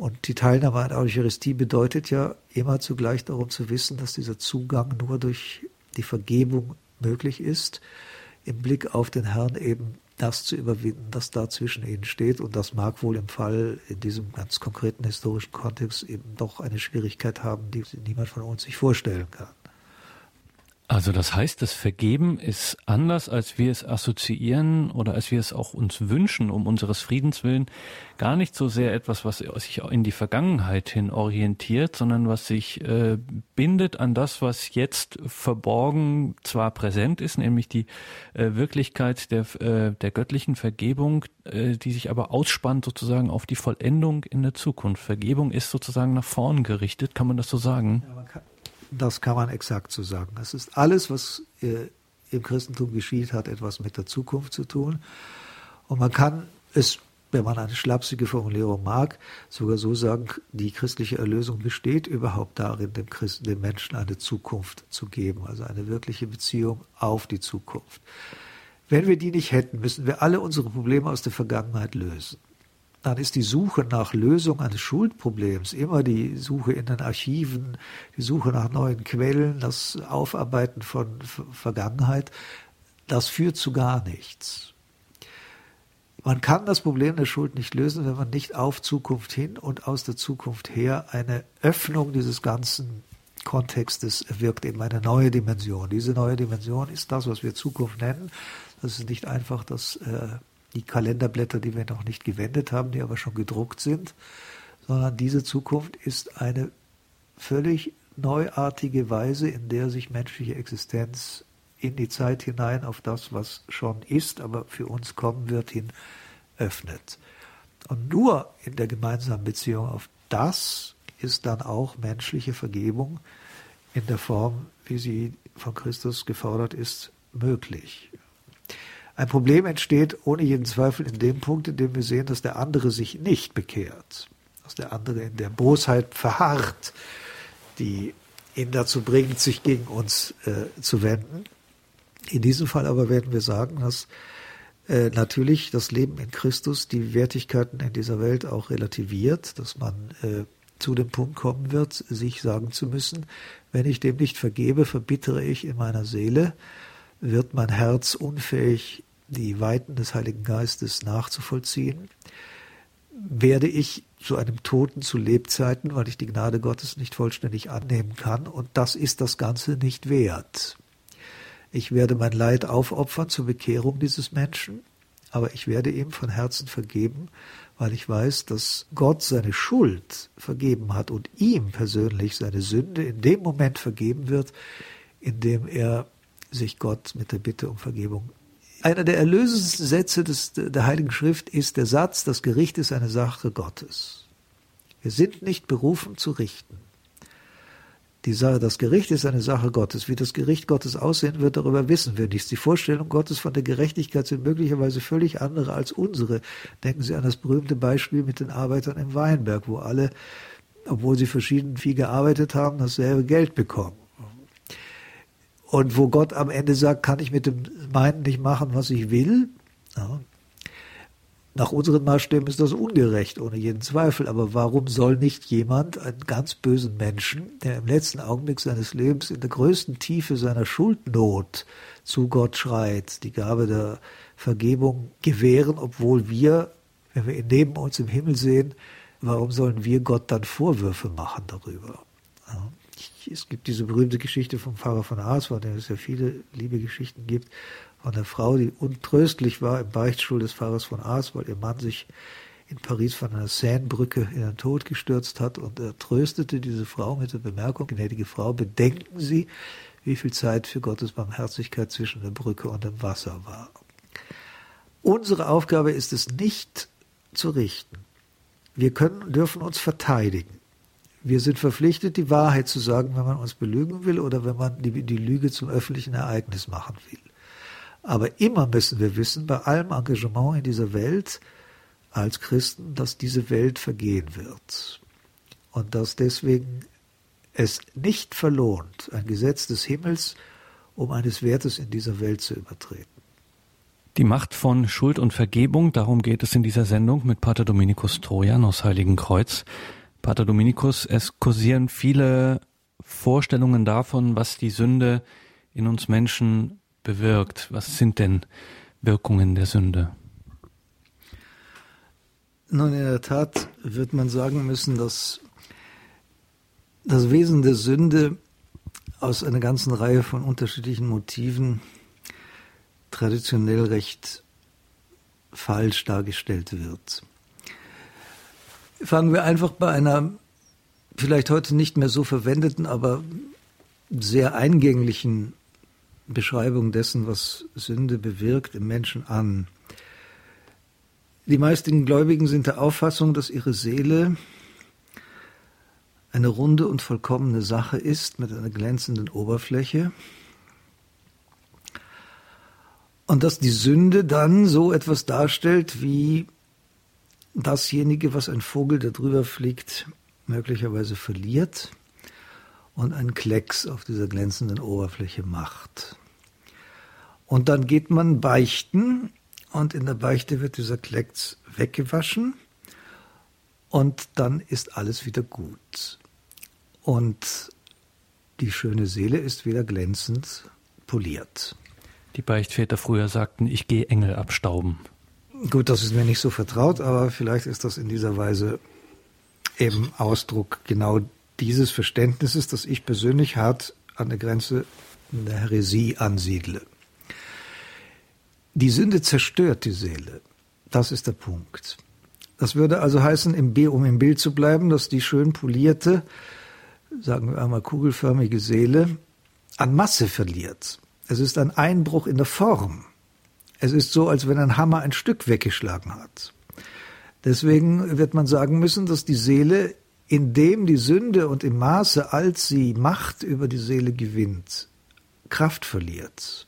und die Teilnahme an Eucharistie bedeutet ja immer zugleich darum zu wissen, dass dieser Zugang nur durch die Vergebung möglich ist, im Blick auf den Herrn eben das zu überwinden, das da zwischen ihnen steht. Und das mag wohl im Fall in diesem ganz konkreten historischen Kontext eben doch eine Schwierigkeit haben, die niemand von uns sich vorstellen kann. Also das heißt, das Vergeben ist anders, als wir es assoziieren oder als wir es auch uns wünschen, um unseres Friedens willen, gar nicht so sehr etwas, was sich in die Vergangenheit hin orientiert, sondern was sich äh, bindet an das, was jetzt verborgen zwar präsent ist, nämlich die äh, Wirklichkeit der, äh, der göttlichen Vergebung, äh, die sich aber ausspannt sozusagen auf die Vollendung in der Zukunft. Vergebung ist sozusagen nach vorn gerichtet, kann man das so sagen? Ja, das kann man exakt so sagen. Das ist alles, was äh, im Christentum geschieht, hat etwas mit der Zukunft zu tun. Und man kann es, wenn man eine schlapsige Formulierung mag, sogar so sagen, die christliche Erlösung besteht überhaupt darin, dem Christen, dem Menschen eine Zukunft zu geben, also eine wirkliche Beziehung auf die Zukunft. Wenn wir die nicht hätten, müssen wir alle unsere Probleme aus der Vergangenheit lösen dann ist die Suche nach Lösung eines Schuldproblems immer die Suche in den Archiven, die Suche nach neuen Quellen, das Aufarbeiten von Vergangenheit, das führt zu gar nichts. Man kann das Problem der Schuld nicht lösen, wenn man nicht auf Zukunft hin und aus der Zukunft her eine Öffnung dieses ganzen Kontextes wirkt eben eine neue Dimension. Diese neue Dimension ist das, was wir Zukunft nennen. Das ist nicht einfach das, äh, die Kalenderblätter, die wir noch nicht gewendet haben, die aber schon gedruckt sind, sondern diese Zukunft ist eine völlig neuartige Weise, in der sich menschliche Existenz in die Zeit hinein auf das, was schon ist, aber für uns kommen wird, hin öffnet. Und nur in der gemeinsamen Beziehung auf das ist dann auch menschliche Vergebung in der Form, wie sie von Christus gefordert ist, möglich. Ein Problem entsteht ohne jeden Zweifel in dem Punkt, in dem wir sehen, dass der andere sich nicht bekehrt, dass der andere in der Bosheit verharrt, die ihn dazu bringt, sich gegen uns äh, zu wenden. In diesem Fall aber werden wir sagen, dass äh, natürlich das Leben in Christus die Wertigkeiten in dieser Welt auch relativiert, dass man äh, zu dem Punkt kommen wird, sich sagen zu müssen, wenn ich dem nicht vergebe, verbittere ich in meiner Seele, wird mein Herz unfähig, die Weiten des Heiligen Geistes nachzuvollziehen, werde ich zu einem Toten zu Lebzeiten, weil ich die Gnade Gottes nicht vollständig annehmen kann, und das ist das Ganze nicht wert. Ich werde mein Leid aufopfern zur Bekehrung dieses Menschen, aber ich werde ihm von Herzen vergeben, weil ich weiß, dass Gott seine Schuld vergeben hat und ihm persönlich seine Sünde in dem Moment vergeben wird, in dem er sich Gott mit der Bitte um Vergebung. Einer der erlösendsten Sätze des, der Heiligen Schrift ist der Satz, das Gericht ist eine Sache Gottes. Wir sind nicht berufen zu richten. Die Sache, das Gericht ist eine Sache Gottes. Wie das Gericht Gottes aussehen wird, darüber wissen wir nichts. Die Vorstellung Gottes von der Gerechtigkeit sind möglicherweise völlig andere als unsere. Denken Sie an das berühmte Beispiel mit den Arbeitern im Weinberg, wo alle, obwohl sie verschieden viel gearbeitet haben, dasselbe Geld bekommen. Und wo Gott am Ende sagt, kann ich mit dem meinen nicht machen, was ich will. Ja, nach unseren Maßstäben ist das ungerecht, ohne jeden Zweifel. Aber warum soll nicht jemand, einen ganz bösen Menschen, der im letzten Augenblick seines Lebens in der größten Tiefe seiner Schuldnot zu Gott schreit, die Gabe der Vergebung gewähren, obwohl wir, wenn wir ihn neben uns im Himmel sehen, warum sollen wir Gott dann Vorwürfe machen darüber? Ja. Es gibt diese berühmte Geschichte vom Pfarrer von Ars, von der es ja viele liebe Geschichten gibt, von einer Frau, die untröstlich war im Beichtstuhl des Pfarrers von Ars, weil ihr Mann sich in Paris von einer Seinebrücke in den Tod gestürzt hat und er tröstete diese Frau mit der Bemerkung, gnädige Frau, bedenken Sie, wie viel Zeit für Gottes Barmherzigkeit zwischen der Brücke und dem Wasser war. Unsere Aufgabe ist es nicht zu richten. Wir können, dürfen uns verteidigen. Wir sind verpflichtet, die Wahrheit zu sagen, wenn man uns belügen will oder wenn man die, die Lüge zum öffentlichen Ereignis machen will. Aber immer müssen wir wissen, bei allem Engagement in dieser Welt als Christen, dass diese Welt vergehen wird. Und dass deswegen es nicht verlohnt, ein Gesetz des Himmels um eines Wertes in dieser Welt zu übertreten. Die Macht von Schuld und Vergebung, darum geht es in dieser Sendung mit Pater Dominikus Trojan aus Heiligenkreuz. Pater Dominikus, es kursieren viele Vorstellungen davon, was die Sünde in uns Menschen bewirkt? Was sind denn Wirkungen der Sünde? Nun, in der Tat wird man sagen müssen, dass das Wesen der Sünde aus einer ganzen Reihe von unterschiedlichen Motiven traditionell recht falsch dargestellt wird. Fangen wir einfach bei einer vielleicht heute nicht mehr so verwendeten, aber sehr eingänglichen Beschreibung dessen, was Sünde bewirkt im Menschen an. Die meisten Gläubigen sind der Auffassung, dass ihre Seele eine runde und vollkommene Sache ist mit einer glänzenden Oberfläche und dass die Sünde dann so etwas darstellt wie dasjenige, was ein Vogel, der drüber fliegt, möglicherweise verliert und einen Klecks auf dieser glänzenden Oberfläche macht. Und dann geht man beichten und in der Beichte wird dieser Klecks weggewaschen und dann ist alles wieder gut. Und die schöne Seele ist wieder glänzend poliert. Die Beichtväter früher sagten, ich gehe Engel abstauben. Gut, das ist mir nicht so vertraut, aber vielleicht ist das in dieser Weise eben Ausdruck genau dieses Verständnisses, das ich persönlich hart an der Grenze der Häresie ansiedle. Die Sünde zerstört die Seele. Das ist der Punkt. Das würde also heißen, um im Bild zu bleiben, dass die schön polierte, sagen wir einmal kugelförmige Seele an Masse verliert. Es ist ein Einbruch in der Form. Es ist so, als wenn ein Hammer ein Stück weggeschlagen hat. Deswegen wird man sagen müssen, dass die Seele, indem die Sünde und im Maße, als sie Macht über die Seele gewinnt, Kraft verliert.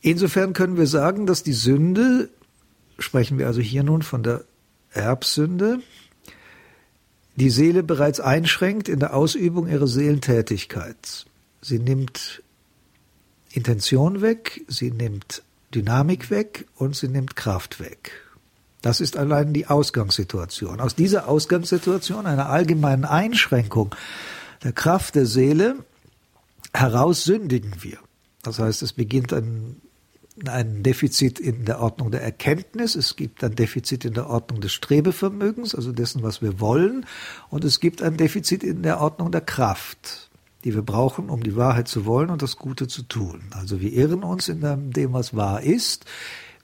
Insofern können wir sagen, dass die Sünde, sprechen wir also hier nun von der Erbsünde, die Seele bereits einschränkt in der Ausübung ihrer Seelentätigkeit. Sie nimmt Intention weg, sie nimmt Dynamik weg und sie nimmt Kraft weg. Das ist allein die Ausgangssituation. Aus dieser Ausgangssituation, einer allgemeinen Einschränkung der Kraft der Seele, heraus sündigen wir. Das heißt, es beginnt ein, ein Defizit in der Ordnung der Erkenntnis, es gibt ein Defizit in der Ordnung des Strebevermögens, also dessen, was wir wollen, und es gibt ein Defizit in der Ordnung der Kraft, die wir brauchen, um die Wahrheit zu wollen und das Gute zu tun. Also wir irren uns in dem, was wahr ist.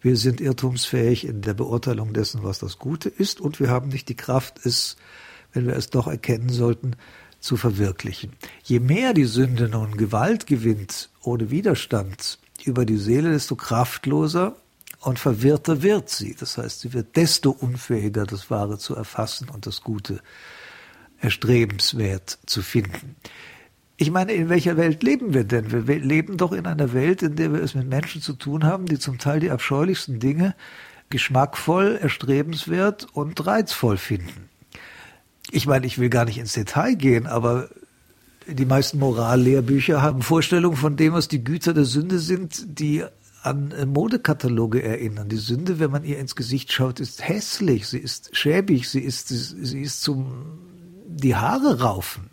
Wir sind irrtumsfähig in der Beurteilung dessen, was das Gute ist, und wir haben nicht die Kraft, es, wenn wir es doch erkennen sollten, zu verwirklichen. Je mehr die Sünde nun Gewalt gewinnt, ohne Widerstand über die Seele, desto kraftloser und verwirrter wird sie. Das heißt, sie wird desto unfähiger, das Wahre zu erfassen und das Gute erstrebenswert zu finden. Ich meine, in welcher Welt leben wir denn? Wir leben doch in einer Welt, in der wir es mit Menschen zu tun haben, die zum Teil die abscheulichsten Dinge geschmackvoll, erstrebenswert und reizvoll finden ich meine, ich will gar nicht ins Detail gehen, aber die meisten Morallehrbücher haben Vorstellungen von dem, was die Güter der Sünde sind, die an Modekataloge erinnern. Die Sünde, wenn man ihr ins Gesicht schaut, ist hässlich, sie ist schäbig, sie ist, sie ist zum die Haare raufen.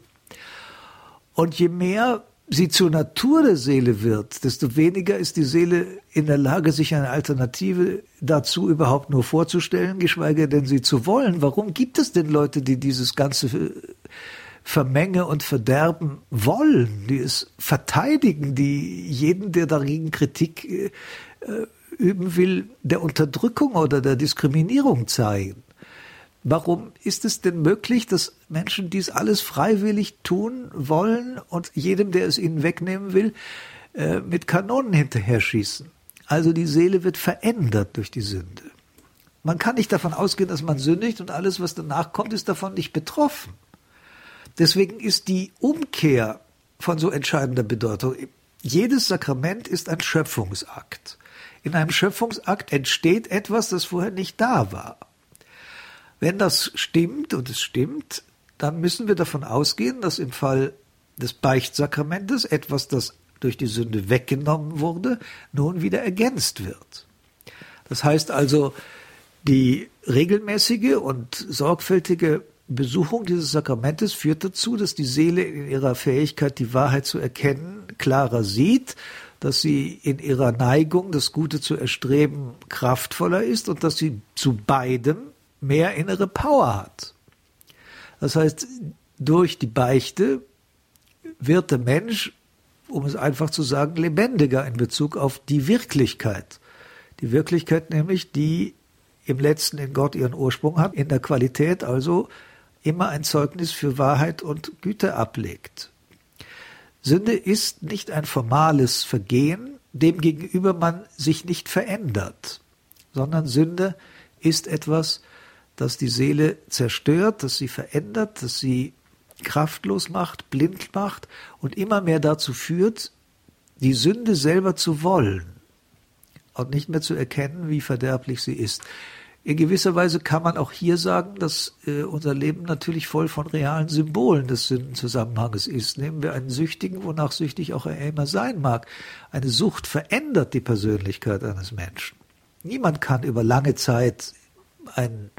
Und je mehr sie zur Natur der Seele wird, desto weniger ist die Seele in der Lage, sich eine Alternative dazu überhaupt nur vorzustellen, geschweige denn sie zu wollen. Warum gibt es denn Leute, die dieses ganze Vermenge und Verderben wollen, die es verteidigen, die jeden, der dagegen Kritik äh, üben will, der Unterdrückung oder der Diskriminierung zeigen? Warum ist es denn möglich, dass Menschen dies alles freiwillig tun wollen und jedem, der es ihnen wegnehmen will, äh, mit Kanonen hinterher schießen? Also die Seele wird verändert durch die Sünde. Man kann nicht davon ausgehen, dass man sündigt und alles, was danach kommt, ist davon nicht betroffen. Deswegen ist die Umkehr von so entscheidender Bedeutung. Jedes Sakrament ist ein Schöpfungsakt. In einem Schöpfungsakt entsteht etwas, das vorher nicht da war. Wenn das stimmt, und es stimmt, dann müssen wir davon ausgehen, dass im Fall des Beichtsakramentes etwas, das durch die Sünde weggenommen wurde, nun wieder ergänzt wird. Das heißt also, die regelmäßige und sorgfältige Besuchung dieses Sakramentes führt dazu, dass die Seele in ihrer Fähigkeit, die Wahrheit zu erkennen, klarer sieht, dass sie in ihrer Neigung, das Gute zu erstreben, kraftvoller ist und dass sie zu beidem mehr innere Power hat. Das heißt, durch die Beichte wird der Mensch, um es einfach zu sagen, lebendiger in Bezug auf die Wirklichkeit. Die Wirklichkeit nämlich, die im letzten in Gott ihren Ursprung hat, in der Qualität also immer ein Zeugnis für Wahrheit und Güte ablegt. Sünde ist nicht ein formales Vergehen, dem gegenüber man sich nicht verändert, sondern Sünde ist etwas, das die Seele zerstört, das sie verändert, das sie kraftlos macht, blind macht und immer mehr dazu führt, die Sünde selber zu wollen und nicht mehr zu erkennen, wie verderblich sie ist. In gewisser Weise kann man auch hier sagen, dass äh, unser Leben natürlich voll von realen Symbolen des Sündenzusammenhanges ist. Nehmen wir einen Süchtigen, wonach süchtig auch er immer sein mag. Eine Sucht verändert die Persönlichkeit eines Menschen. Niemand kann über lange Zeit ein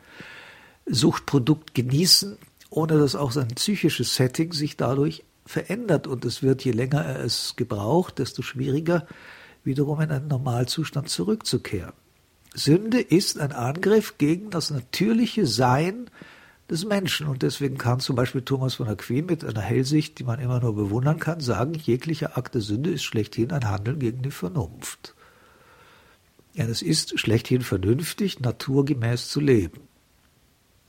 Suchtprodukt genießen, ohne dass auch sein psychisches Setting sich dadurch verändert. Und es wird, je länger er es gebraucht, desto schwieriger wiederum in einen Normalzustand zurückzukehren. Sünde ist ein Angriff gegen das natürliche Sein des Menschen. Und deswegen kann zum Beispiel Thomas von Aquin mit einer Hellsicht, die man immer nur bewundern kann, sagen, jeglicher Akt der Sünde ist schlechthin ein Handeln gegen die Vernunft. Ja, es ist schlechthin vernünftig, naturgemäß zu leben.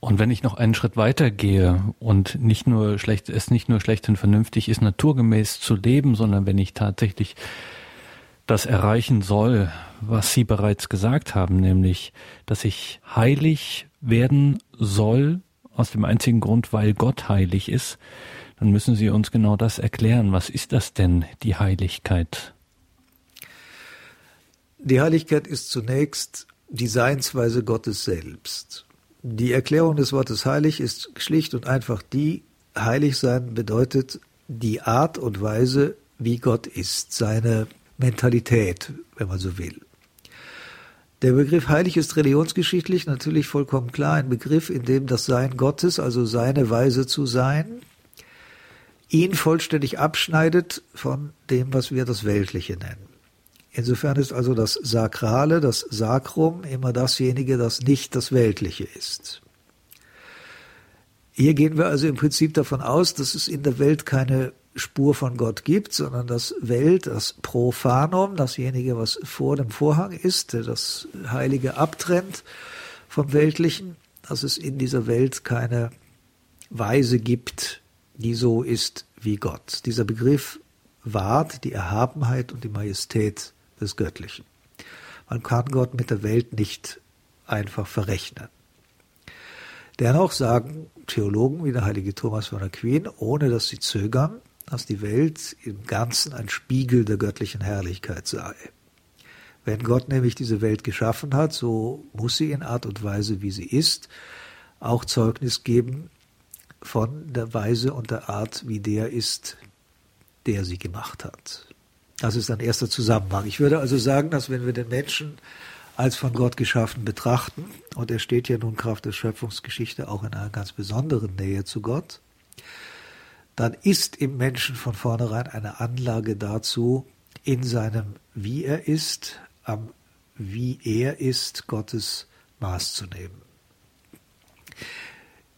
Und wenn ich noch einen Schritt weiter gehe und nicht nur schlecht, es nicht nur schlechthin vernünftig ist, naturgemäß zu leben, sondern wenn ich tatsächlich das erreichen soll, was Sie bereits gesagt haben, nämlich, dass ich heilig werden soll, aus dem einzigen Grund, weil Gott heilig ist, dann müssen Sie uns genau das erklären. Was ist das denn, die Heiligkeit? Die Heiligkeit ist zunächst die Seinsweise Gottes selbst. Die Erklärung des Wortes heilig ist schlicht und einfach die, heilig sein bedeutet die Art und Weise, wie Gott ist, seine Mentalität, wenn man so will. Der Begriff heilig ist religionsgeschichtlich natürlich vollkommen klar ein Begriff, in dem das Sein Gottes, also seine Weise zu sein, ihn vollständig abschneidet von dem, was wir das Weltliche nennen. Insofern ist also das Sakrale, das Sakrum immer dasjenige, das nicht das Weltliche ist. Hier gehen wir also im Prinzip davon aus, dass es in der Welt keine Spur von Gott gibt, sondern das Welt, das Profanum, dasjenige, was vor dem Vorhang ist, das Heilige abtrennt vom Weltlichen, dass es in dieser Welt keine Weise gibt, die so ist wie Gott. Dieser Begriff wahrt die Erhabenheit und die Majestät des Göttlichen. Man kann Gott mit der Welt nicht einfach verrechnen. Dennoch sagen Theologen wie der heilige Thomas von Aquin, ohne dass sie zögern, dass die Welt im Ganzen ein Spiegel der göttlichen Herrlichkeit sei. Wenn Gott nämlich diese Welt geschaffen hat, so muss sie in Art und Weise, wie sie ist, auch Zeugnis geben von der Weise und der Art, wie der ist, der sie gemacht hat. Das ist ein erster Zusammenhang. Ich würde also sagen, dass wenn wir den Menschen als von Gott geschaffen betrachten, und er steht ja nun Kraft der Schöpfungsgeschichte auch in einer ganz besonderen Nähe zu Gott, dann ist im Menschen von vornherein eine Anlage dazu, in seinem Wie er ist, am Wie er ist, Gottes Maß zu nehmen.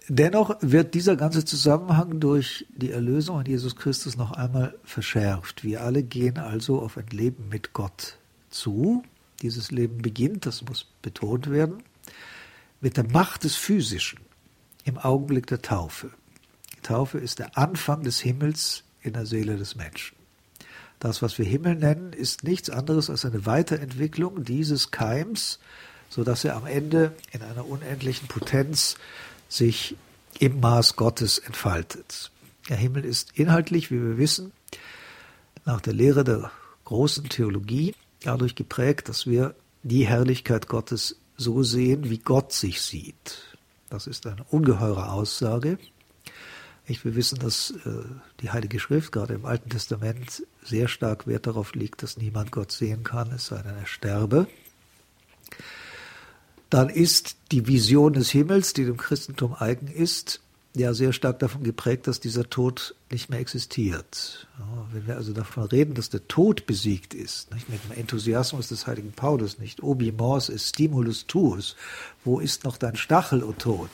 Dennoch wird dieser ganze Zusammenhang durch die Erlösung an Jesus Christus noch einmal verschärft. Wir alle gehen also auf ein Leben mit Gott zu. Dieses Leben beginnt, das muss betont werden, mit der Macht des Physischen im Augenblick der Taufe. Die Taufe ist der Anfang des Himmels in der Seele des Menschen. Das, was wir Himmel nennen, ist nichts anderes als eine Weiterentwicklung dieses Keims, so dass er am Ende in einer unendlichen Potenz sich im Maß Gottes entfaltet. Der Himmel ist inhaltlich, wie wir wissen, nach der Lehre der großen Theologie dadurch geprägt, dass wir die Herrlichkeit Gottes so sehen, wie Gott sich sieht. Das ist eine ungeheure Aussage. wir wissen, dass äh, die Heilige Schrift gerade im Alten Testament sehr stark Wert darauf legt, dass niemand Gott sehen kann, es sei denn, er sterbe dann ist die Vision des Himmels, die dem Christentum eigen ist, ja sehr stark davon geprägt, dass dieser Tod nicht mehr existiert. Ja, wenn wir also davon reden, dass der Tod besiegt ist, nicht, mit dem Enthusiasmus des heiligen Paulus, nicht obi mors est stimulus tuus, wo ist noch dein Stachel, o Tod,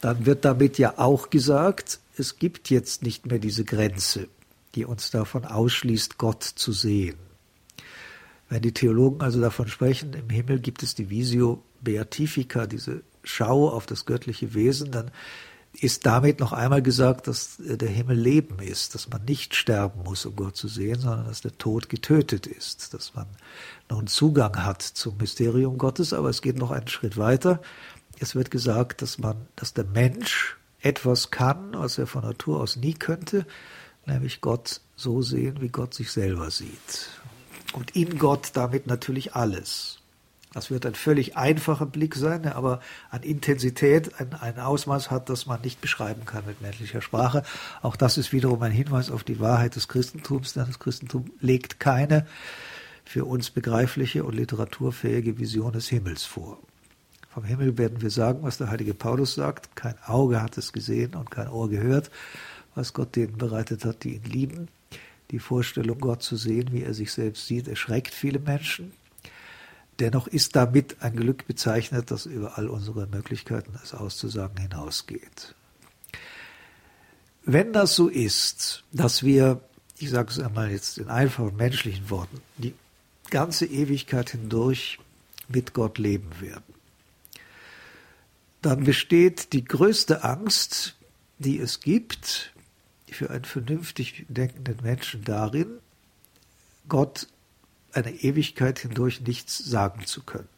dann wird damit ja auch gesagt, es gibt jetzt nicht mehr diese Grenze, die uns davon ausschließt, Gott zu sehen. Wenn die Theologen also davon sprechen, im Himmel gibt es die Visio Beatifica, diese Schau auf das göttliche Wesen, dann ist damit noch einmal gesagt, dass der Himmel Leben ist, dass man nicht sterben muss, um Gott zu sehen, sondern dass der Tod getötet ist, dass man nun Zugang hat zum Mysterium Gottes, aber es geht noch einen Schritt weiter. Es wird gesagt, dass man, dass der Mensch etwas kann, was er von Natur aus nie könnte, nämlich Gott so sehen, wie Gott sich selber sieht und in Gott damit natürlich alles. Das wird ein völlig einfacher Blick sein, der aber an Intensität ein, ein, Ausmaß hat, das man nicht beschreiben kann mit menschlicher Sprache. Auch das ist wiederum ein Hinweis auf die Wahrheit des Christentums, denn das Christentum legt keine für uns begreifliche und literaturfähige Vision des Himmels vor. Vom Himmel werden wir sagen, was der heilige Paulus sagt. Kein Auge hat es gesehen und kein Ohr gehört, was Gott denen bereitet hat, die ihn lieben. Die Vorstellung, Gott zu sehen, wie er sich selbst sieht, erschreckt viele Menschen. Dennoch ist damit ein Glück bezeichnet, das über all unsere Möglichkeiten, es auszusagen, hinausgeht. Wenn das so ist, dass wir, ich sage es einmal jetzt in einfachen menschlichen Worten, die ganze Ewigkeit hindurch mit Gott leben werden, dann besteht die größte Angst, die es gibt für einen vernünftig denkenden Menschen darin, Gott eine Ewigkeit hindurch nichts sagen zu können.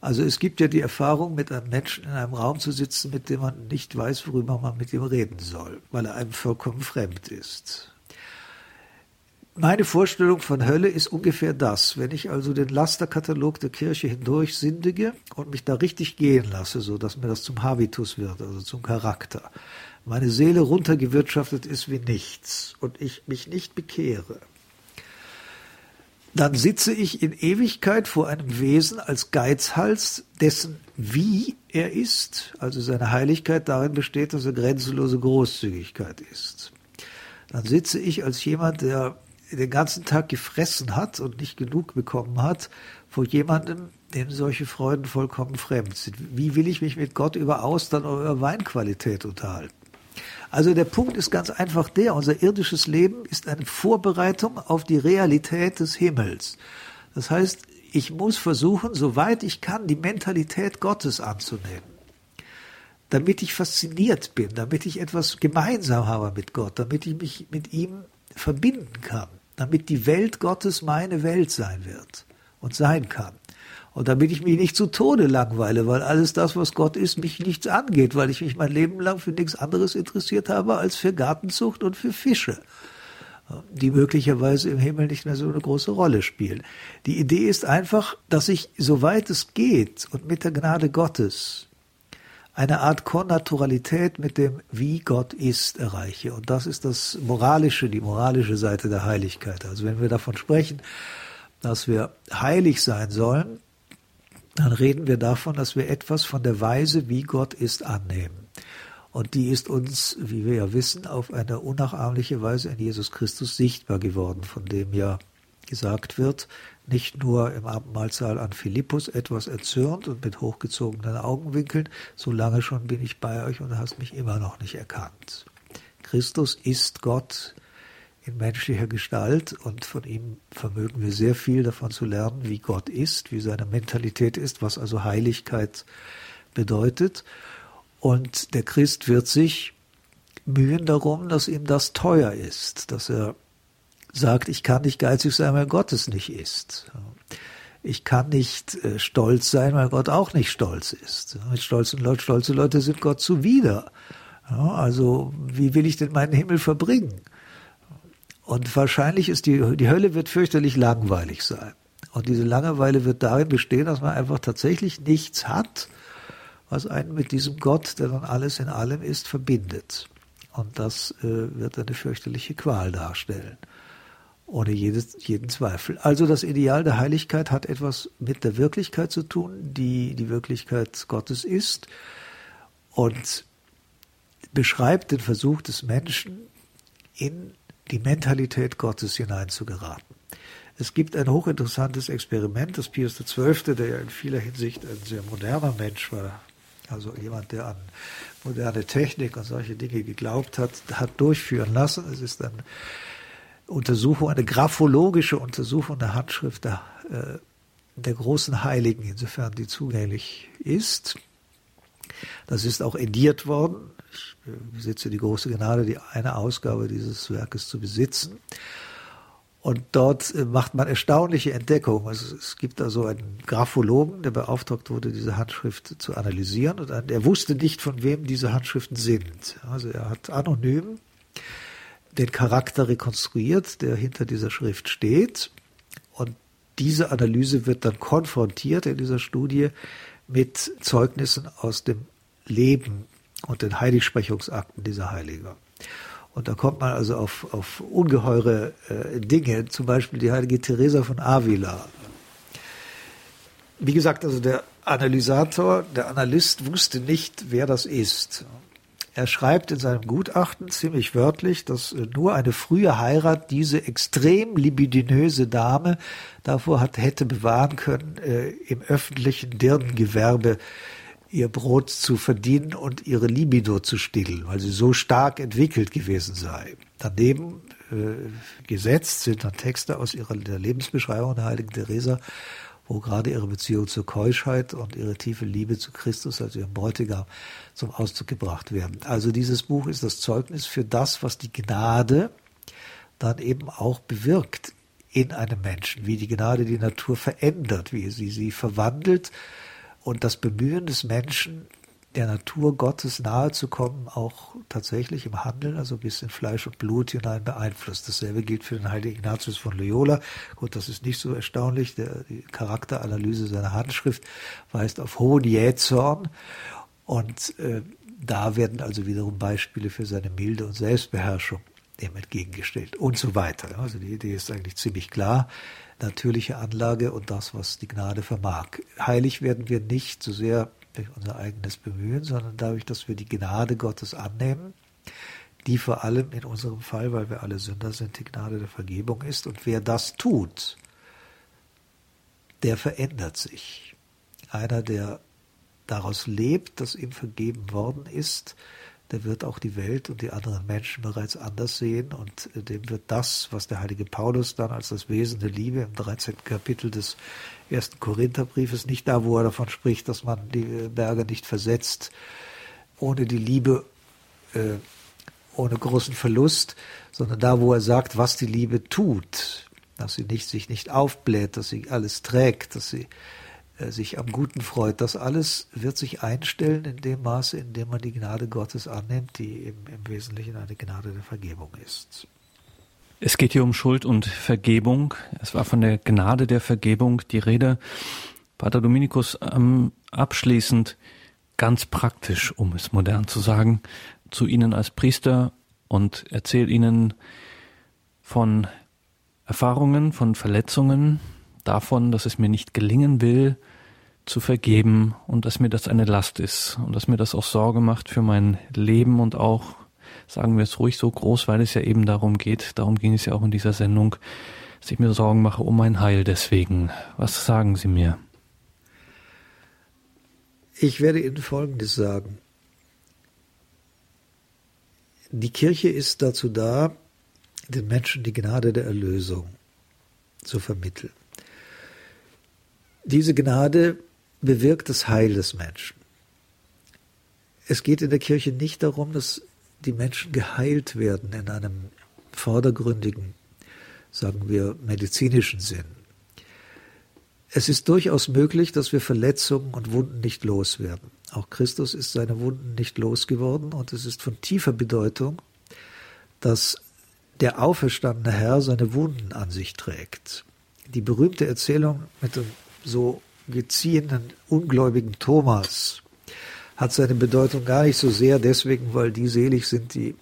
Also es gibt ja die Erfahrung, mit einem Menschen in einem Raum zu sitzen, mit dem man nicht weiß, worüber man mit ihm reden soll, weil er einem vollkommen fremd ist. Meine Vorstellung von Hölle ist ungefähr das. Wenn ich also den Lasterkatalog der Kirche hindurch sindige und mich da richtig gehen lasse, so dass mir das zum Habitus wird, also zum Charakter, meine Seele runtergewirtschaftet ist wie nichts und ich mich nicht bekehre, dann sitze ich in Ewigkeit vor einem Wesen als Geizhals, dessen wie er ist, also seine Heiligkeit darin besteht, dass er grenzenlose Großzügigkeit ist. Dann sitze ich als jemand, der den ganzen Tag gefressen hat und nicht genug bekommen hat, vor jemandem, dem solche Freuden vollkommen fremd sind. Wie will ich mich mit Gott über Austern oder über Weinqualität unterhalten? Also der Punkt ist ganz einfach der, unser irdisches Leben ist eine Vorbereitung auf die Realität des Himmels. Das heißt, ich muss versuchen, soweit ich kann, die Mentalität Gottes anzunehmen. Damit ich fasziniert bin, damit ich etwas gemeinsam habe mit Gott, damit ich mich mit ihm verbinden kann, damit die Welt Gottes meine Welt sein wird und sein kann. Und damit ich mich nicht zu Tode langweile, weil alles das, was Gott ist, mich nichts angeht, weil ich mich mein Leben lang für nichts anderes interessiert habe als für Gartenzucht und für Fische, die möglicherweise im Himmel nicht mehr so eine große Rolle spielen. Die Idee ist einfach, dass ich, soweit es geht und mit der Gnade Gottes, eine Art Konnaturalität mit dem, wie Gott ist, erreiche. Und das ist das moralische, die moralische Seite der Heiligkeit. Also wenn wir davon sprechen, dass wir heilig sein sollen, dann reden wir davon, dass wir etwas von der Weise, wie Gott ist, annehmen. Und die ist uns, wie wir ja wissen, auf eine unnachahmliche Weise in Jesus Christus sichtbar geworden, von dem ja gesagt wird, nicht nur im Abendmahlsaal an Philippus etwas erzürnt und mit hochgezogenen Augenwinkeln, so lange schon bin ich bei euch und hast mich immer noch nicht erkannt. Christus ist Gott, in menschlicher Gestalt und von ihm vermögen wir sehr viel davon zu lernen, wie Gott ist, wie seine Mentalität ist, was also Heiligkeit bedeutet. Und der Christ wird sich mühen darum, dass ihm das teuer ist, dass er sagt, ich kann nicht geizig sein, weil Gott es nicht ist. Ich kann nicht äh, stolz sein, weil Gott auch nicht stolz ist. Mit stolzen Leuten, stolze Leute sind Gott zuwider. also wie will ich denn meinen Himmel verbringen? Und wahrscheinlich ist die, die Hölle wird fürchterlich langweilig sein. Und diese Langeweile wird darin bestehen, dass man einfach tatsächlich nichts hat, was einen mit diesem Gott, der dann alles in allem ist, verbindet. Und das äh, wird eine fürchterliche Qual darstellen. Ohne jedes, jeden Zweifel. Also das Ideal der Heiligkeit hat etwas mit der Wirklichkeit zu tun, die die Wirklichkeit Gottes ist und beschreibt den Versuch des Menschen in die Mentalität Gottes hineinzugeraten. Es gibt ein hochinteressantes Experiment, das Pius XII., der ja in vieler Hinsicht ein sehr moderner Mensch war, also jemand, der an moderne Technik und solche Dinge geglaubt hat, hat durchführen lassen. Es ist eine Untersuchung, eine graphologische Untersuchung der Handschrift der, äh, der großen Heiligen, insofern die zugänglich ist. Das ist auch ediert worden ich besitze die große Gnade, die eine Ausgabe dieses Werkes zu besitzen. Und dort äh, macht man erstaunliche Entdeckungen. Also es gibt also einen Graphologen, der beauftragt wurde, diese Handschrift zu analysieren. Und er wusste nicht, von wem diese Handschriften sind. Also er hat anonym den Charakter rekonstruiert, der hinter dieser Schrift steht. Und diese Analyse wird dann konfrontiert in dieser Studie mit Zeugnissen aus dem Leben und den Heiligsprechungsakten dieser Heiliger. Und da kommt man also auf, auf ungeheure äh, Dinge, zum Beispiel die heilige Teresa von Avila. Wie gesagt, also der Analysator, der Analyst wusste nicht, wer das ist. Er schreibt in seinem Gutachten ziemlich wörtlich, dass äh, nur eine frühe Heirat diese extrem libidinöse Dame davor hat, hätte bewahren können, äh, im öffentlichen Dirnengewerbe ihr Brot zu verdienen und ihre Libido zu stillen, weil sie so stark entwickelt gewesen sei. Daneben äh, gesetzt sind dann Texte aus ihrer der Lebensbeschreibung der heiligen Theresa, wo gerade ihre Beziehung zur Keuschheit und ihre tiefe Liebe zu Christus als ihrem Bräutigam zum Ausdruck gebracht werden. Also dieses Buch ist das Zeugnis für das, was die Gnade dann eben auch bewirkt in einem Menschen, wie die Gnade die Natur verändert, wie sie sie verwandelt und das Bemühen des Menschen, der Natur Gottes nahe zu kommen, auch tatsächlich im Handeln, also bis in Fleisch und Blut hinein beeinflusst. Dasselbe gilt für den heiligen Ignatius von Loyola. Gut, das ist nicht so erstaunlich. Der, die Charakteranalyse seiner Handschrift weist auf hohen Jähzorn. Und äh, da werden also wiederum Beispiele für seine Milde und Selbstbeherrschung dem entgegengestellt und so weiter. Also die Idee ist eigentlich ziemlich klar. Natürliche Anlage und das, was die Gnade vermag. Heilig werden wir nicht so sehr durch unser eigenes Bemühen, sondern dadurch, dass wir die Gnade Gottes annehmen, die vor allem in unserem Fall, weil wir alle Sünder sind, die Gnade der Vergebung ist. Und wer das tut, der verändert sich. Einer, der daraus lebt, dass ihm vergeben worden ist, der wird auch die Welt und die anderen Menschen bereits anders sehen und äh, dem wird das, was der heilige Paulus dann als das Wesen der Liebe im 13. Kapitel des ersten Korintherbriefes, nicht da, wo er davon spricht, dass man die Berge nicht versetzt, ohne die Liebe, äh, ohne großen Verlust, sondern da, wo er sagt, was die Liebe tut, dass sie nicht, sich nicht aufbläht, dass sie alles trägt, dass sie äh, sich am Guten freut. Das alles wird sich einstellen in dem Maße, in dem man die Gnade Gottes annimmt, die im, im Wesentlichen eine Gnade der Vergebung ist. Es geht hier um Schuld und Vergebung. Es war von der Gnade der Vergebung die Rede. Pater Dominikus, ähm, abschließend ganz praktisch, um es modern zu sagen, zu Ihnen als Priester und erzählt Ihnen von Erfahrungen, von Verletzungen, davon, dass es mir nicht gelingen will, zu vergeben und dass mir das eine Last ist und dass mir das auch Sorge macht für mein Leben und auch, sagen wir es ruhig so groß, weil es ja eben darum geht, darum ging es ja auch in dieser Sendung, dass ich mir Sorgen mache um mein Heil deswegen. Was sagen Sie mir? Ich werde Ihnen Folgendes sagen. Die Kirche ist dazu da, den Menschen die Gnade der Erlösung zu vermitteln. Diese Gnade bewirkt das Heil des Menschen. Es geht in der Kirche nicht darum, dass die Menschen geheilt werden in einem vordergründigen, sagen wir, medizinischen Sinn. Es ist durchaus möglich, dass wir Verletzungen und Wunden nicht loswerden. Auch Christus ist seine Wunden nicht losgeworden und es ist von tiefer Bedeutung, dass der auferstandene Herr seine Wunden an sich trägt. Die berühmte Erzählung mit dem so geziehenen, ungläubigen Thomas hat seine Bedeutung gar nicht so sehr deswegen, weil die selig sind, die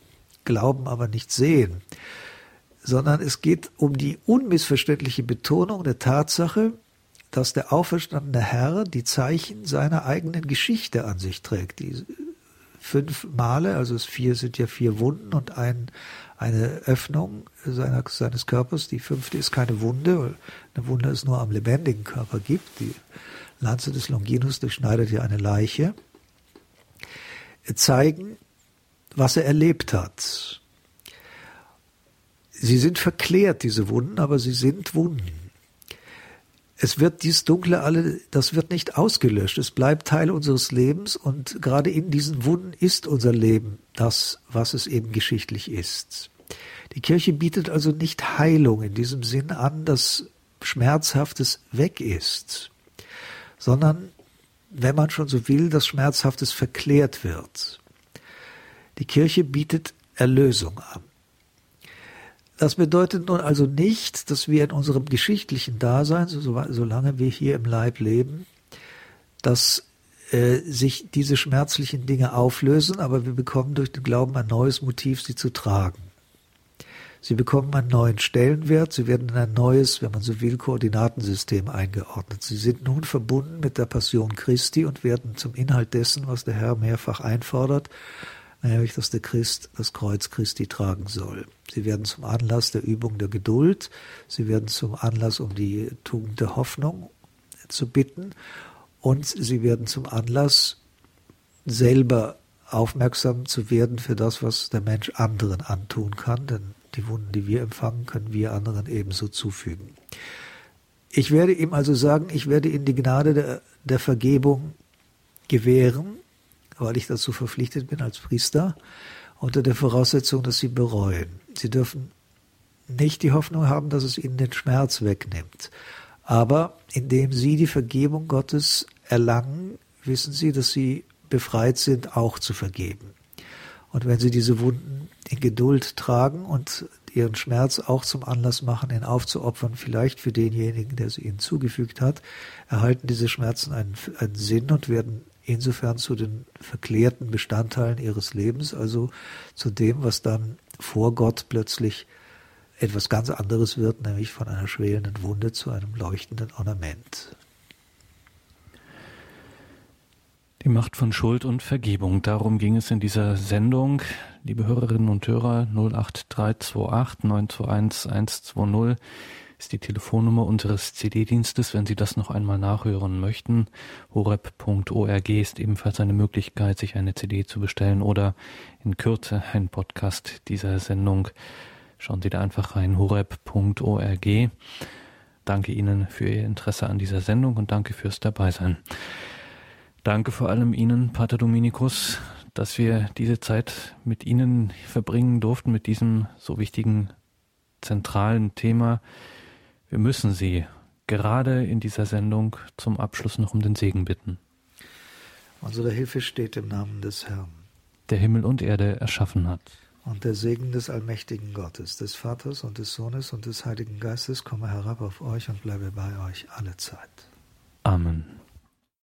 glauben, aber nicht sehen, sondern es geht um die unmissverständliche Betonung der Tatsache, dass der auferstandene Herr die Zeichen seiner eigenen Geschichte an sich trägt. Die fünf Male, also es vier sind ja vier Wunden und ein, eine Öffnung seiner, seines Körpers. Die fünfte ist keine Wunde, weil eine Wunde es nur am lebendigen Körper gibt. Die Lanze des Longinus durchschneidet ja eine Leiche. Zeigen, was er erlebt hat. Sie sind verklärt, diese Wunden, aber sie sind Wunden es wird dies Dunkle alle, das wird nicht ausgelöscht. Es bleibt Teil unseres Lebens und gerade in diesen Wunden ist unser Leben das, was es eben geschichtlich ist. Die Kirche bietet also nicht Heilung in diesem Sinn an, dass Schmerzhaftes weg ist, sondern, wenn man schon so will, dass Schmerzhaftes verklärt wird. Die Kirche bietet Erlösung an. Das bedeutet nun also nicht, dass wir in unserem geschichtlichen Dasein, so, solange wir hier im Leib leben, dass äh, sich diese schmerzlichen Dinge auflösen, aber wir bekommen durch den Glauben ein neues Motiv, sie zu tragen. Sie bekommen einen neuen Stellenwert, sie werden in ein neues, wenn man so will, Koordinatensystem eingeordnet. Sie sind nun verbunden mit der Passion Christi und werden zum Inhalt dessen, was der Herr mehrfach einfordert, nämlich dass der Christ das Kreuz Christi tragen soll. Sie werden zum Anlass der Übung der Geduld, sie werden zum Anlass, um die Tugend der Hoffnung zu bitten und sie werden zum Anlass, selber aufmerksam zu werden für das, was der Mensch anderen antun kann, denn die Wunden, die wir empfangen, können wir anderen ebenso zufügen. Ich werde ihm also sagen, ich werde ihm die Gnade der, der Vergebung gewähren, weil ich dazu verpflichtet bin als Priester, unter der Voraussetzung, dass sie bereuen. Sie dürfen nicht die Hoffnung haben, dass es ihnen den Schmerz wegnimmt. Aber indem sie die Vergebung Gottes erlangen, wissen sie, dass sie befreit sind, auch zu vergeben. Und wenn sie diese Wunden in Geduld tragen und ihren Schmerz auch zum Anlass machen, ihn aufzuopfern, vielleicht für denjenigen, der sie ihnen zugefügt hat, erhalten diese Schmerzen einen, einen Sinn und werden insofern zu den verklärten Bestandteilen ihres Lebens, also zu dem, was dann vor Gott plötzlich etwas ganz anderes wird, nämlich von einer schwelenden Wunde zu einem leuchtenden Ornament. Die Macht von Schuld und Vergebung. Darum ging es in dieser Sendung. Liebe Hörerinnen und Hörer, 08328 921 120 ist die Telefonnummer unseres CD-Dienstes, wenn Sie das noch einmal nachhören möchten. horeb.org ist ebenfalls eine Möglichkeit, sich eine CD zu bestellen oder in Kürze ein Podcast dieser Sendung. Schauen Sie da einfach rein, horeb.org. Danke Ihnen für Ihr Interesse an dieser Sendung und danke fürs Dabeisein. Danke vor allem Ihnen, Pater Dominikus, dass wir diese Zeit mit Ihnen verbringen durften, mit diesem so wichtigen zentralen Thema. Wir müssen Sie gerade in dieser Sendung zum Abschluss noch um den Segen bitten. Unsere Hilfe steht im Namen des Herrn, der Himmel und Erde erschaffen hat. Und der Segen des allmächtigen Gottes, des Vaters und des Sohnes und des Heiligen Geistes komme herab auf euch und bleibe bei euch alle Zeit. Amen.